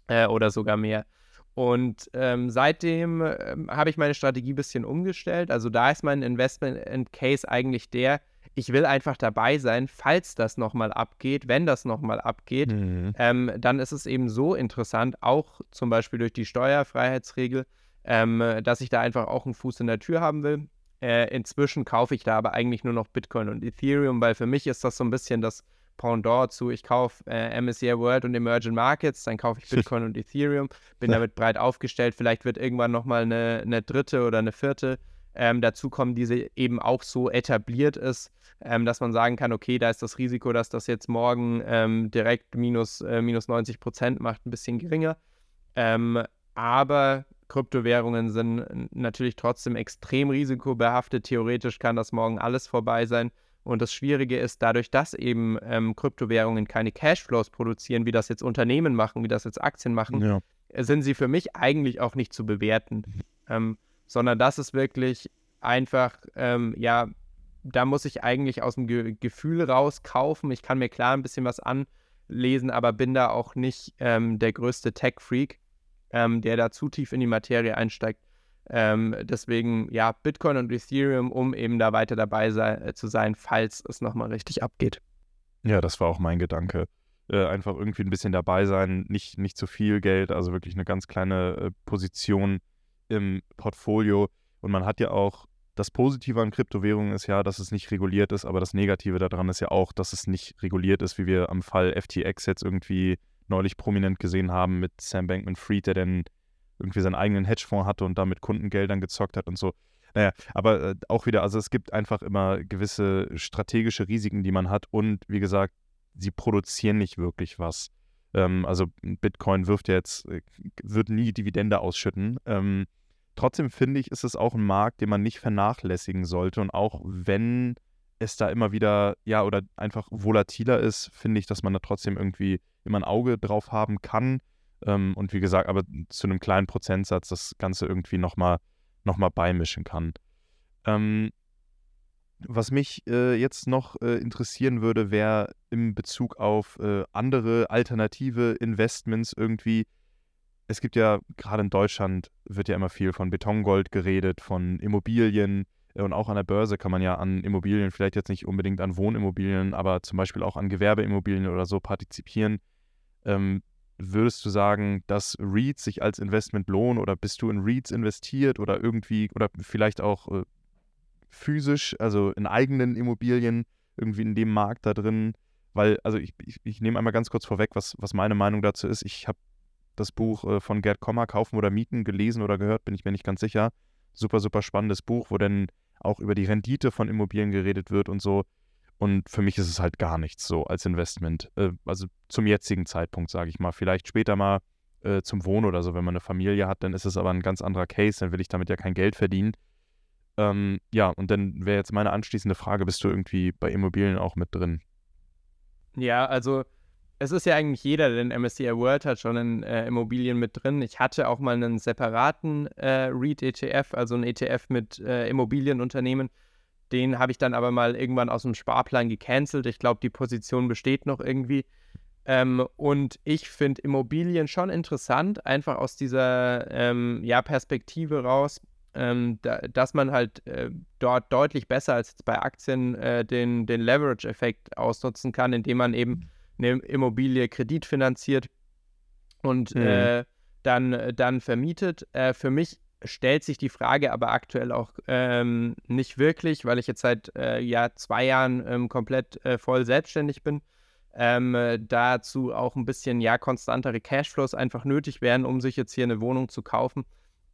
Speaker 2: äh, oder sogar mehr. Und ähm, seitdem ähm, habe ich meine Strategie ein bisschen umgestellt. Also da ist mein Investment Case eigentlich der, ich will einfach dabei sein, falls das nochmal abgeht, wenn das nochmal abgeht, mhm. ähm, dann ist es eben so interessant, auch zum Beispiel durch die Steuerfreiheitsregel, ähm, dass ich da einfach auch einen Fuß in der Tür haben will. Äh, inzwischen kaufe ich da aber eigentlich nur noch Bitcoin und Ethereum, weil für mich ist das so ein bisschen das Pendant zu, ich kaufe äh, MSCI World und Emerging Markets, dann kaufe ich Bitcoin und Ethereum, bin damit breit aufgestellt. Vielleicht wird irgendwann nochmal eine, eine dritte oder eine vierte ähm, dazu kommen, die eben auch so etabliert ist, ähm, dass man sagen kann, okay, da ist das Risiko, dass das jetzt morgen ähm, direkt minus, äh, minus 90 Prozent macht, ein bisschen geringer. Ähm, aber Kryptowährungen sind natürlich trotzdem extrem risikobehaftet. Theoretisch kann das morgen alles vorbei sein. Und das Schwierige ist, dadurch, dass eben ähm, Kryptowährungen keine Cashflows produzieren, wie das jetzt Unternehmen machen, wie das jetzt Aktien machen, ja. sind sie für mich eigentlich auch nicht zu bewerten. Ähm, sondern das ist wirklich einfach, ähm, ja, da muss ich eigentlich aus dem Ge Gefühl raus kaufen. Ich kann mir klar ein bisschen was anlesen, aber bin da auch nicht ähm, der größte Tech-Freak ähm, der da zu tief in die Materie einsteigt. Ähm, deswegen, ja, Bitcoin und Ethereum, um eben da weiter dabei sei, äh, zu sein, falls es nochmal richtig abgeht.
Speaker 1: Ja, das war auch mein Gedanke. Äh, einfach irgendwie ein bisschen dabei sein, nicht, nicht zu viel Geld, also wirklich eine ganz kleine äh, Position im Portfolio. Und man hat ja auch, das Positive an Kryptowährungen ist ja, dass es nicht reguliert ist, aber das Negative daran ist ja auch, dass es nicht reguliert ist, wie wir am Fall FTX jetzt irgendwie neulich prominent gesehen haben mit Sam Bankman-Fried, der dann irgendwie seinen eigenen Hedgefonds hatte und damit Kundengeldern gezockt hat und so. Naja, aber äh, auch wieder, also es gibt einfach immer gewisse strategische Risiken, die man hat und wie gesagt, sie produzieren nicht wirklich was. Ähm, also Bitcoin wirft ja jetzt, äh, wird nie Dividende ausschütten. Ähm, trotzdem finde ich, ist es auch ein Markt, den man nicht vernachlässigen sollte und auch wenn es da immer wieder, ja, oder einfach volatiler ist, finde ich, dass man da trotzdem irgendwie immer ein Auge drauf haben kann. Ähm, und wie gesagt, aber zu einem kleinen Prozentsatz das Ganze irgendwie nochmal noch mal beimischen kann. Ähm, was mich äh, jetzt noch äh, interessieren würde, wäre im Bezug auf äh, andere alternative Investments irgendwie. Es gibt ja gerade in Deutschland wird ja immer viel von Betongold geredet, von Immobilien und auch an der Börse kann man ja an Immobilien, vielleicht jetzt nicht unbedingt an Wohnimmobilien, aber zum Beispiel auch an Gewerbeimmobilien oder so partizipieren. Ähm, würdest du sagen, dass REITs sich als Investment lohnen oder bist du in REITs investiert oder irgendwie oder vielleicht auch äh, physisch, also in eigenen Immobilien, irgendwie in dem Markt da drin? Weil, also ich, ich, ich nehme einmal ganz kurz vorweg, was, was meine Meinung dazu ist. Ich habe das Buch äh, von Gerd Kommer, Kaufen oder Mieten, gelesen oder gehört, bin ich mir nicht ganz sicher. Super, super spannendes Buch, wo dann auch über die Rendite von Immobilien geredet wird und so. Und für mich ist es halt gar nichts so als Investment. Äh, also zum jetzigen Zeitpunkt, sage ich mal. Vielleicht später mal äh, zum Wohnen oder so, wenn man eine Familie hat, dann ist es aber ein ganz anderer Case. Dann will ich damit ja kein Geld verdienen. Ähm, ja, und dann wäre jetzt meine anschließende Frage: Bist du irgendwie bei Immobilien auch mit drin?
Speaker 2: Ja, also es ist ja eigentlich jeder, der den MSCI World hat, schon in äh, Immobilien mit drin. Ich hatte auch mal einen separaten äh, REIT-ETF, also einen ETF mit äh, Immobilienunternehmen den habe ich dann aber mal irgendwann aus dem Sparplan gecancelt. Ich glaube, die Position besteht noch irgendwie. Ähm, und ich finde Immobilien schon interessant, einfach aus dieser ähm, ja, Perspektive raus, ähm, da, dass man halt äh, dort deutlich besser als bei Aktien äh, den, den Leverage-Effekt ausnutzen kann, indem man eben eine Immobilie kreditfinanziert und mhm. äh, dann, dann vermietet. Äh, für mich stellt sich die Frage aber aktuell auch ähm, nicht wirklich, weil ich jetzt seit äh, ja, zwei Jahren ähm, komplett äh, voll selbstständig bin. Ähm, dazu auch ein bisschen ja konstantere Cashflows einfach nötig wären, um sich jetzt hier eine Wohnung zu kaufen.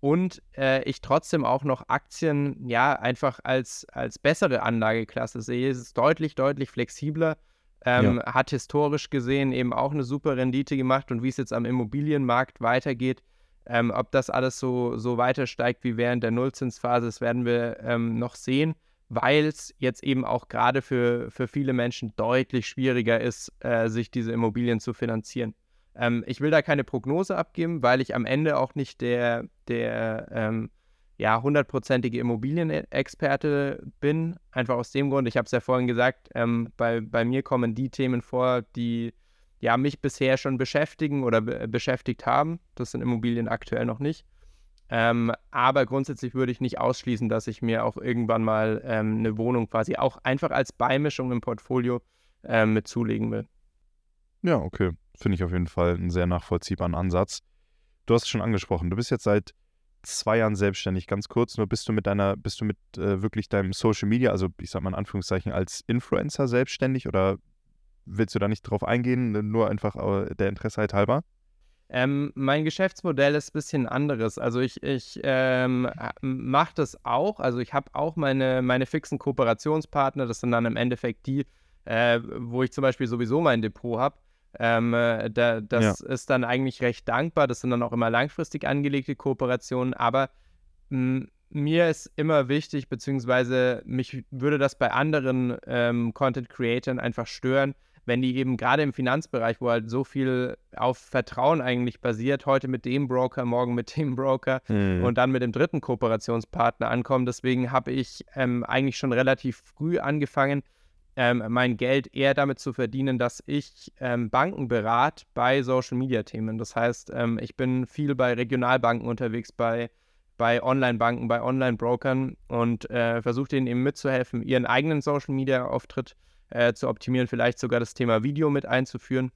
Speaker 2: Und äh, ich trotzdem auch noch Aktien ja einfach als, als bessere Anlageklasse sehe. Es ist deutlich, deutlich flexibler. Ähm, ja. Hat historisch gesehen eben auch eine super Rendite gemacht und wie es jetzt am Immobilienmarkt weitergeht, ähm, ob das alles so, so weiter steigt wie während der Nullzinsphase, das werden wir ähm, noch sehen, weil es jetzt eben auch gerade für, für viele Menschen deutlich schwieriger ist, äh, sich diese Immobilien zu finanzieren. Ähm, ich will da keine Prognose abgeben, weil ich am Ende auch nicht der, der ähm, ja, hundertprozentige Immobilienexperte bin. Einfach aus dem Grund, ich habe es ja vorhin gesagt, ähm, bei, bei mir kommen die Themen vor, die ja, mich bisher schon beschäftigen oder be beschäftigt haben. Das sind Immobilien aktuell noch nicht. Ähm, aber grundsätzlich würde ich nicht ausschließen, dass ich mir auch irgendwann mal ähm, eine Wohnung quasi auch einfach als Beimischung im Portfolio ähm, mit zulegen will.
Speaker 1: Ja, okay. Finde ich auf jeden Fall einen sehr nachvollziehbaren Ansatz. Du hast es schon angesprochen, du bist jetzt seit zwei Jahren selbstständig. Ganz kurz, nur bist du mit deiner, bist du mit äh, wirklich deinem Social Media, also ich sag mal in Anführungszeichen, als Influencer selbstständig oder willst du da nicht drauf eingehen, nur einfach der Interessheit halber?
Speaker 2: Ähm, mein Geschäftsmodell ist ein bisschen anderes. Also ich, ich ähm, mache das auch. Also ich habe auch meine, meine fixen Kooperationspartner. Das sind dann im Endeffekt die, äh, wo ich zum Beispiel sowieso mein Depot habe. Ähm, äh, da, das ja. ist dann eigentlich recht dankbar. Das sind dann auch immer langfristig angelegte Kooperationen. Aber mir ist immer wichtig, beziehungsweise mich würde das bei anderen ähm, Content-Creatern einfach stören, wenn die eben gerade im Finanzbereich, wo halt so viel auf Vertrauen eigentlich basiert, heute mit dem Broker, morgen mit dem Broker mhm. und dann mit dem dritten Kooperationspartner ankommen. Deswegen habe ich ähm, eigentlich schon relativ früh angefangen, ähm, mein Geld eher damit zu verdienen, dass ich ähm, Banken berate bei Social-Media-Themen. Das heißt, ähm, ich bin viel bei Regionalbanken unterwegs, bei bei Online-Banken, bei Online-Brokern und äh, versuche denen eben mitzuhelfen, ihren eigenen Social-Media-Auftritt äh, zu optimieren, vielleicht sogar das Thema Video mit einzuführen.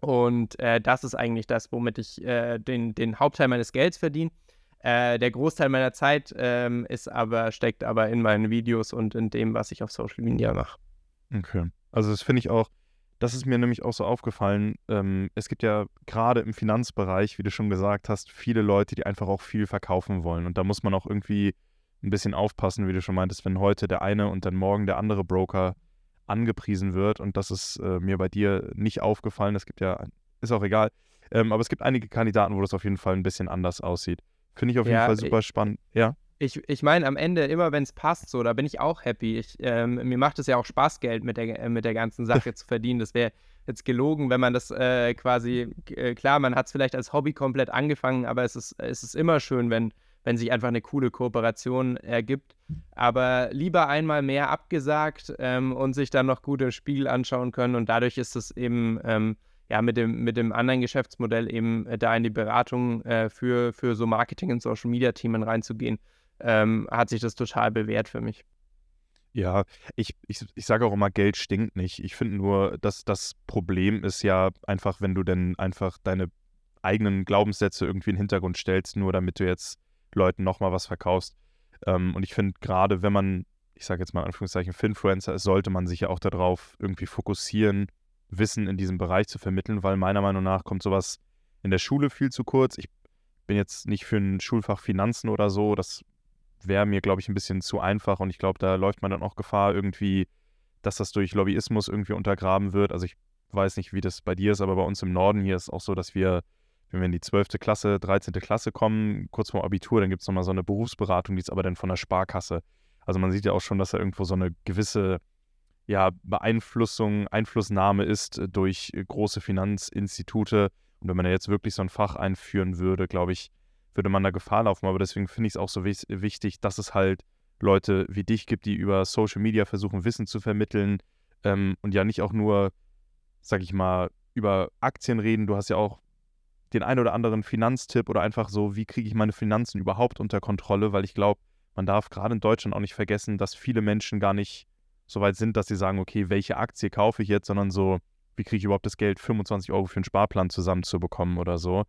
Speaker 2: Und äh, das ist eigentlich das, womit ich äh, den, den Hauptteil meines Gelds verdiene. Äh, der Großteil meiner Zeit ähm, ist aber, steckt aber in meinen Videos und in dem, was ich auf Social Media mache.
Speaker 1: Okay. Also das finde ich auch, das ist mir nämlich auch so aufgefallen. Ähm, es gibt ja gerade im Finanzbereich, wie du schon gesagt hast, viele Leute, die einfach auch viel verkaufen wollen. Und da muss man auch irgendwie ein bisschen aufpassen, wie du schon meintest, wenn heute der eine und dann morgen der andere Broker angepriesen wird. Und das ist äh, mir bei dir nicht aufgefallen. Es gibt ja, ist auch egal. Ähm, aber es gibt einige Kandidaten, wo das auf jeden Fall ein bisschen anders aussieht. Finde ich auf jeden Fall super spannend. Ja.
Speaker 2: Ich, ich meine, am Ende, immer wenn es passt, so, da bin ich auch happy. Ich, ähm, mir macht es ja auch Spaß, Geld mit der, äh, mit der ganzen Sache zu verdienen. Das wäre jetzt gelogen, wenn man das äh, quasi, äh, klar, man hat es vielleicht als Hobby komplett angefangen, aber es ist, es ist immer schön, wenn, wenn sich einfach eine coole Kooperation ergibt. Aber lieber einmal mehr abgesagt ähm, und sich dann noch gut im Spiegel anschauen können. Und dadurch ist es eben ähm, ja, mit dem, mit dem anderen Geschäftsmodell eben äh, da in die Beratung äh, für, für so Marketing- und Social-Media-Themen reinzugehen, ähm, hat sich das total bewährt für mich.
Speaker 1: Ja, ich, ich, ich sage auch immer, Geld stinkt nicht. Ich finde nur, dass das Problem ist ja einfach, wenn du dann einfach deine eigenen Glaubenssätze irgendwie in den Hintergrund stellst, nur damit du jetzt Leuten nochmal was verkaufst. Ähm, und ich finde, gerade wenn man, ich sage jetzt mal in Anführungszeichen, Finfluencer ist, sollte man sich ja auch darauf irgendwie fokussieren, Wissen in diesem Bereich zu vermitteln, weil meiner Meinung nach kommt sowas in der Schule viel zu kurz. Ich bin jetzt nicht für ein Schulfach Finanzen oder so, das wäre mir, glaube ich, ein bisschen zu einfach und ich glaube, da läuft man dann auch Gefahr irgendwie, dass das durch Lobbyismus irgendwie untergraben wird. Also ich weiß nicht, wie das bei dir ist, aber bei uns im Norden hier ist auch so, dass wir, wenn wir in die 12. Klasse, 13. Klasse kommen, kurz vor Abitur, dann gibt es nochmal so eine Berufsberatung, die ist aber dann von der Sparkasse. Also man sieht ja auch schon, dass da irgendwo so eine gewisse ja, Beeinflussung, Einflussnahme ist äh, durch äh, große Finanzinstitute. Und wenn man da jetzt wirklich so ein Fach einführen würde, glaube ich, würde man da Gefahr laufen. Aber deswegen finde ich es auch so wichtig, dass es halt Leute wie dich gibt, die über Social Media versuchen, Wissen zu vermitteln ähm, und ja nicht auch nur, sag ich mal, über Aktien reden. Du hast ja auch den ein oder anderen Finanztipp oder einfach so, wie kriege ich meine Finanzen überhaupt unter Kontrolle, weil ich glaube, man darf gerade in Deutschland auch nicht vergessen, dass viele Menschen gar nicht so weit sind, dass sie sagen, okay, welche Aktie kaufe ich jetzt, sondern so, wie kriege ich überhaupt das Geld, 25 Euro für einen Sparplan zusammenzubekommen oder so.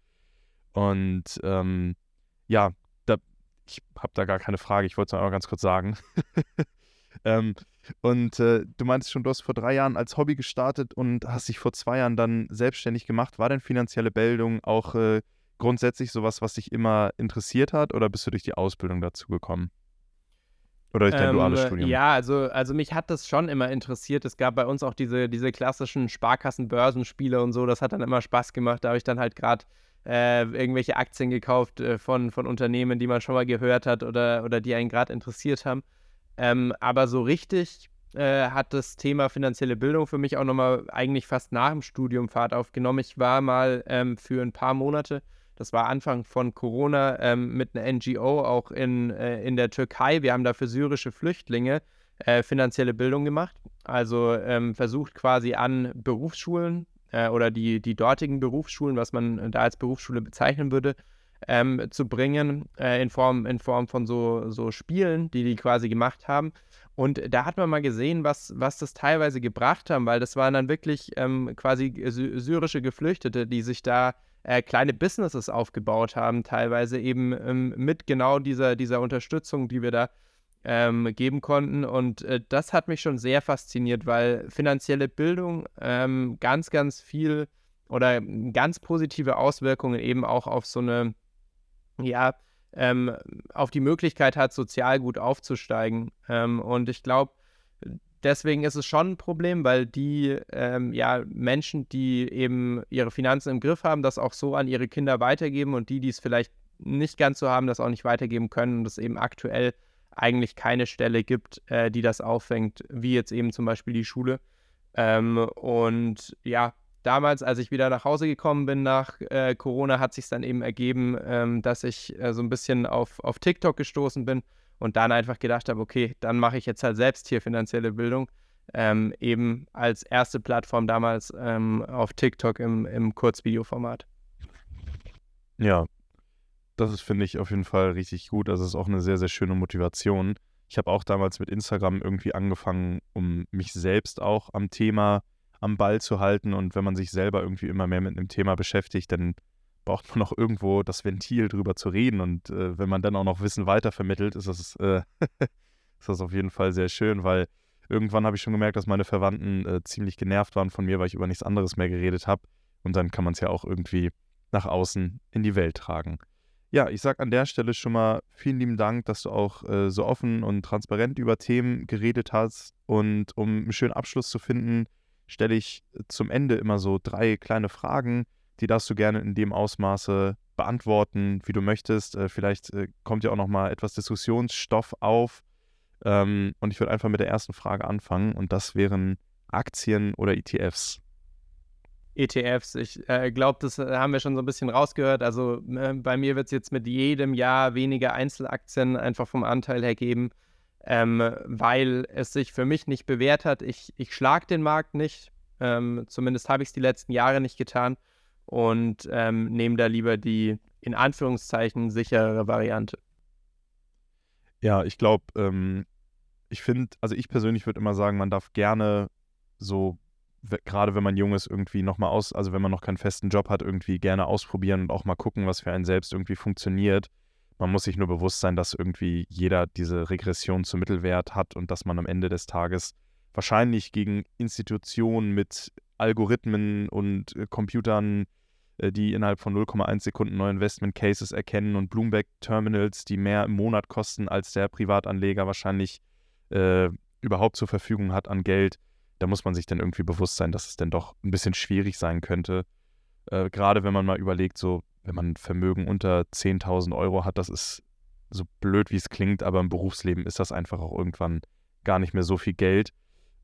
Speaker 1: Und ähm, ja, da, ich habe da gar keine Frage, ich wollte es noch ganz kurz sagen. ähm, und äh, du meintest schon, du hast vor drei Jahren als Hobby gestartet und hast dich vor zwei Jahren dann selbstständig gemacht. War denn finanzielle Bildung auch äh, grundsätzlich sowas, was dich immer interessiert hat oder bist du durch die Ausbildung dazu gekommen? Oder durch dein
Speaker 2: Ähm,
Speaker 1: duales Studium?
Speaker 2: ja, also, also mich hat das schon immer interessiert. Es gab bei uns auch diese, diese klassischen Sparkassen-Börsenspiele und so. Das hat dann immer Spaß gemacht. Da habe ich dann halt gerade äh, irgendwelche Aktien gekauft äh, von, von Unternehmen, die man schon mal gehört hat oder, oder die einen gerade interessiert haben. Ähm, aber so richtig äh, hat das Thema finanzielle Bildung für mich auch nochmal eigentlich fast nach dem Studium Fahrt aufgenommen. Ich war mal ähm, für ein paar Monate das war Anfang von Corona ähm, mit einer NGO auch in, äh, in der Türkei. Wir haben da für syrische Flüchtlinge äh, finanzielle Bildung gemacht. Also ähm, versucht quasi an Berufsschulen äh, oder die, die dortigen Berufsschulen, was man da als Berufsschule bezeichnen würde, ähm, zu bringen, äh, in, Form, in Form von so, so Spielen, die die quasi gemacht haben. Und da hat man mal gesehen, was, was das teilweise gebracht haben, weil das waren dann wirklich ähm, quasi syrische Geflüchtete, die sich da äh, kleine Businesses aufgebaut haben, teilweise eben ähm, mit genau dieser, dieser Unterstützung, die wir da ähm, geben konnten. Und äh, das hat mich schon sehr fasziniert, weil finanzielle Bildung ähm, ganz, ganz viel oder ganz positive Auswirkungen eben auch auf so eine, ja, ähm, auf die Möglichkeit hat, sozial gut aufzusteigen. Ähm, und ich glaube, deswegen ist es schon ein Problem, weil die ähm, ja, Menschen, die eben ihre Finanzen im Griff haben, das auch so an ihre Kinder weitergeben und die, die es vielleicht nicht ganz so haben, das auch nicht weitergeben können und es eben aktuell eigentlich keine Stelle gibt, äh, die das auffängt, wie jetzt eben zum Beispiel die Schule. Ähm, und ja, damals, als ich wieder nach Hause gekommen bin nach äh, Corona, hat sich dann eben ergeben, ähm, dass ich äh, so ein bisschen auf, auf TikTok gestoßen bin und dann einfach gedacht habe, okay, dann mache ich jetzt halt selbst hier finanzielle Bildung. Ähm, eben als erste Plattform damals ähm, auf TikTok im, im Kurzvideoformat.
Speaker 1: Ja, das ist, finde ich, auf jeden Fall richtig gut. Das ist auch eine sehr, sehr schöne Motivation. Ich habe auch damals mit Instagram irgendwie angefangen, um mich selbst auch am Thema am Ball zu halten. Und wenn man sich selber irgendwie immer mehr mit einem Thema beschäftigt, dann braucht man auch irgendwo das Ventil drüber zu reden. Und äh, wenn man dann auch noch Wissen weitervermittelt, ist das, äh, ist das auf jeden Fall sehr schön, weil irgendwann habe ich schon gemerkt, dass meine Verwandten äh, ziemlich genervt waren von mir, weil ich über nichts anderes mehr geredet habe. Und dann kann man es ja auch irgendwie nach außen in die Welt tragen. Ja, ich sage an der Stelle schon mal vielen lieben Dank, dass du auch äh, so offen und transparent über Themen geredet hast. Und um einen schönen Abschluss zu finden, stelle ich zum Ende immer so drei kleine Fragen, die darfst du gerne in dem Ausmaße beantworten, wie du möchtest. Äh, vielleicht äh, kommt ja auch noch mal etwas Diskussionsstoff auf. Ähm, und ich würde einfach mit der ersten Frage anfangen und das wären Aktien oder ETFs.
Speaker 2: ETFs. Ich äh, glaube, das äh, haben wir schon so ein bisschen rausgehört. Also äh, bei mir wird es jetzt mit jedem Jahr weniger Einzelaktien einfach vom Anteil her geben, ähm, weil es sich für mich nicht bewährt hat. Ich, ich schlage den Markt nicht. Ähm, zumindest habe ich es die letzten Jahre nicht getan und ähm, nehme da lieber die in Anführungszeichen sicherere Variante.
Speaker 1: Ja, ich glaube, ähm, ich finde, also ich persönlich würde immer sagen, man darf gerne so gerade wenn man jung ist, irgendwie nochmal aus, also wenn man noch keinen festen Job hat, irgendwie gerne ausprobieren und auch mal gucken, was für einen selbst irgendwie funktioniert. Man muss sich nur bewusst sein, dass irgendwie jeder diese Regression zum Mittelwert hat und dass man am Ende des Tages wahrscheinlich gegen Institutionen mit Algorithmen und äh, Computern, äh, die innerhalb von 0,1 Sekunden neue Investment Cases erkennen und Bloomberg Terminals, die mehr im Monat kosten, als der Privatanleger wahrscheinlich äh, überhaupt zur Verfügung hat an Geld, da muss man sich dann irgendwie bewusst sein, dass es dann doch ein bisschen schwierig sein könnte. Äh, Gerade wenn man mal überlegt, so, wenn man Vermögen unter 10.000 Euro hat, das ist so blöd, wie es klingt, aber im Berufsleben ist das einfach auch irgendwann gar nicht mehr so viel Geld.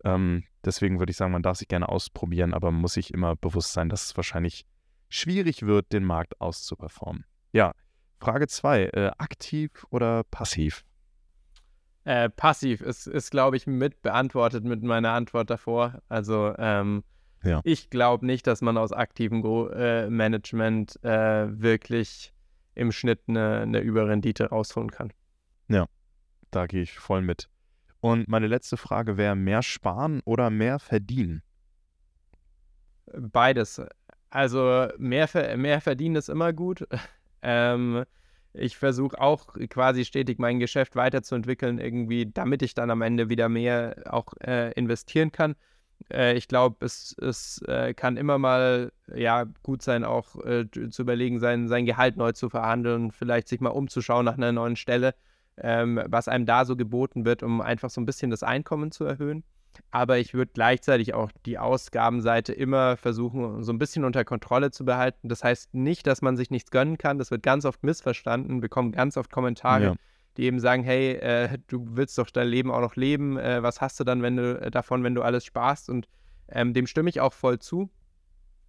Speaker 1: Ähm, deswegen würde ich sagen, man darf sich gerne ausprobieren, aber man muss sich immer bewusst sein, dass es wahrscheinlich schwierig wird, den Markt auszuperformen. Ja, Frage 2, äh, aktiv oder passiv?
Speaker 2: Äh, passiv ist, ist glaube ich, mit beantwortet mit meiner Antwort davor. Also ähm, ja. ich glaube nicht, dass man aus aktivem Go äh, Management äh, wirklich im Schnitt eine, eine Überrendite rausholen kann.
Speaker 1: Ja, da gehe ich voll mit. Und meine letzte Frage wäre, mehr sparen oder mehr verdienen?
Speaker 2: Beides. Also mehr, mehr verdienen ist immer gut. ähm, ich versuche auch quasi stetig mein Geschäft weiterzuentwickeln, irgendwie, damit ich dann am Ende wieder mehr auch äh, investieren kann. Äh, ich glaube, es, es äh, kann immer mal ja, gut sein, auch äh, zu überlegen, sein, sein Gehalt neu zu verhandeln, vielleicht sich mal umzuschauen nach einer neuen Stelle, ähm, was einem da so geboten wird, um einfach so ein bisschen das Einkommen zu erhöhen aber ich würde gleichzeitig auch die Ausgabenseite immer versuchen, so ein bisschen unter Kontrolle zu behalten. Das heißt nicht, dass man sich nichts gönnen kann. Das wird ganz oft missverstanden, bekommen ganz oft Kommentare, ja. die eben sagen, hey, äh, du willst doch dein Leben auch noch leben. Äh, was hast du dann, wenn du äh, davon, wenn du alles sparst? Und ähm, dem stimme ich auch voll zu.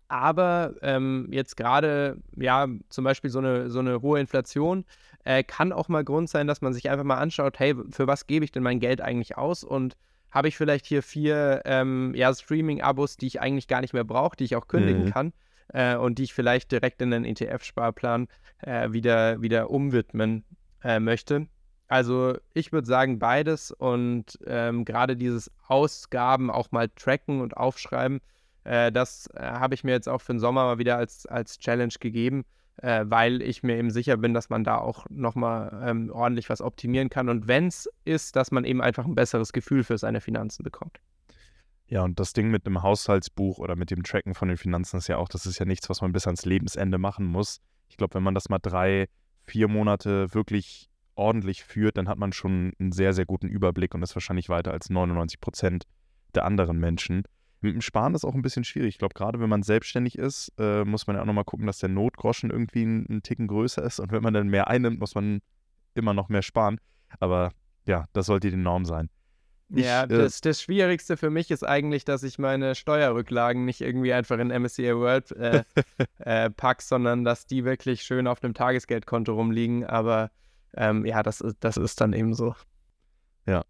Speaker 2: Aber ähm, jetzt gerade, ja, zum Beispiel so eine, so eine hohe Inflation äh, kann auch mal Grund sein, dass man sich einfach mal anschaut, hey, für was gebe ich denn mein Geld eigentlich aus? Und habe ich vielleicht hier vier ähm, ja, Streaming-Abos, die ich eigentlich gar nicht mehr brauche, die ich auch kündigen mhm. kann äh, und die ich vielleicht direkt in den ETF-Sparplan äh, wieder, wieder umwidmen äh, möchte. Also ich würde sagen beides und ähm, gerade dieses Ausgaben auch mal tracken und aufschreiben, äh, das äh, habe ich mir jetzt auch für den Sommer mal wieder als, als Challenge gegeben äh, weil ich mir eben sicher bin, dass man da auch nochmal ähm, ordentlich was optimieren kann. Und wenn es ist, dass man eben einfach ein besseres Gefühl für seine Finanzen bekommt.
Speaker 1: Ja, und das Ding mit einem Haushaltsbuch oder mit dem Tracken von den Finanzen ist ja auch, das ist ja nichts, was man bis ans Lebensende machen muss. Ich glaube, wenn man das mal drei, vier Monate wirklich ordentlich führt, dann hat man schon einen sehr, sehr guten Überblick und ist wahrscheinlich weiter als 99 Prozent der anderen Menschen. Mit dem Sparen ist auch ein bisschen schwierig. Ich glaube, gerade wenn man selbstständig ist, äh, muss man ja auch nochmal gucken, dass der Notgroschen irgendwie einen Ticken größer ist. Und wenn man dann mehr einnimmt, muss man immer noch mehr sparen. Aber ja, das sollte die Norm sein.
Speaker 2: Ich, ja, äh, das, das, Schwierigste für mich ist eigentlich, dass ich meine Steuerrücklagen nicht irgendwie einfach in MSCI World äh, äh, pack, sondern dass die wirklich schön auf einem Tagesgeldkonto rumliegen. Aber ähm, ja, das, das ist dann eben so.
Speaker 1: Ja,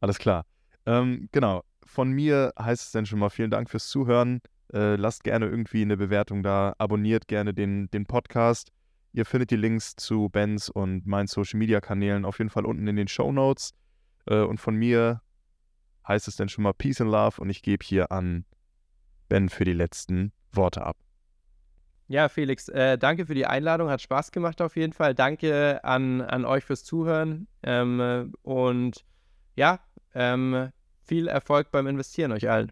Speaker 1: alles klar. Ähm, genau von mir heißt es dann schon mal vielen Dank fürs Zuhören. Äh, lasst gerne irgendwie eine Bewertung da, abonniert gerne den, den Podcast. Ihr findet die Links zu Bens und meinen Social Media Kanälen auf jeden Fall unten in den Show Notes. Äh, und von mir heißt es dann schon mal Peace and Love und ich gebe hier an Ben für die letzten Worte ab.
Speaker 2: Ja, Felix, äh, danke für die Einladung, hat Spaß gemacht auf jeden Fall. Danke an, an euch fürs Zuhören. Ähm, und ja, ähm, viel Erfolg beim Investieren euch allen.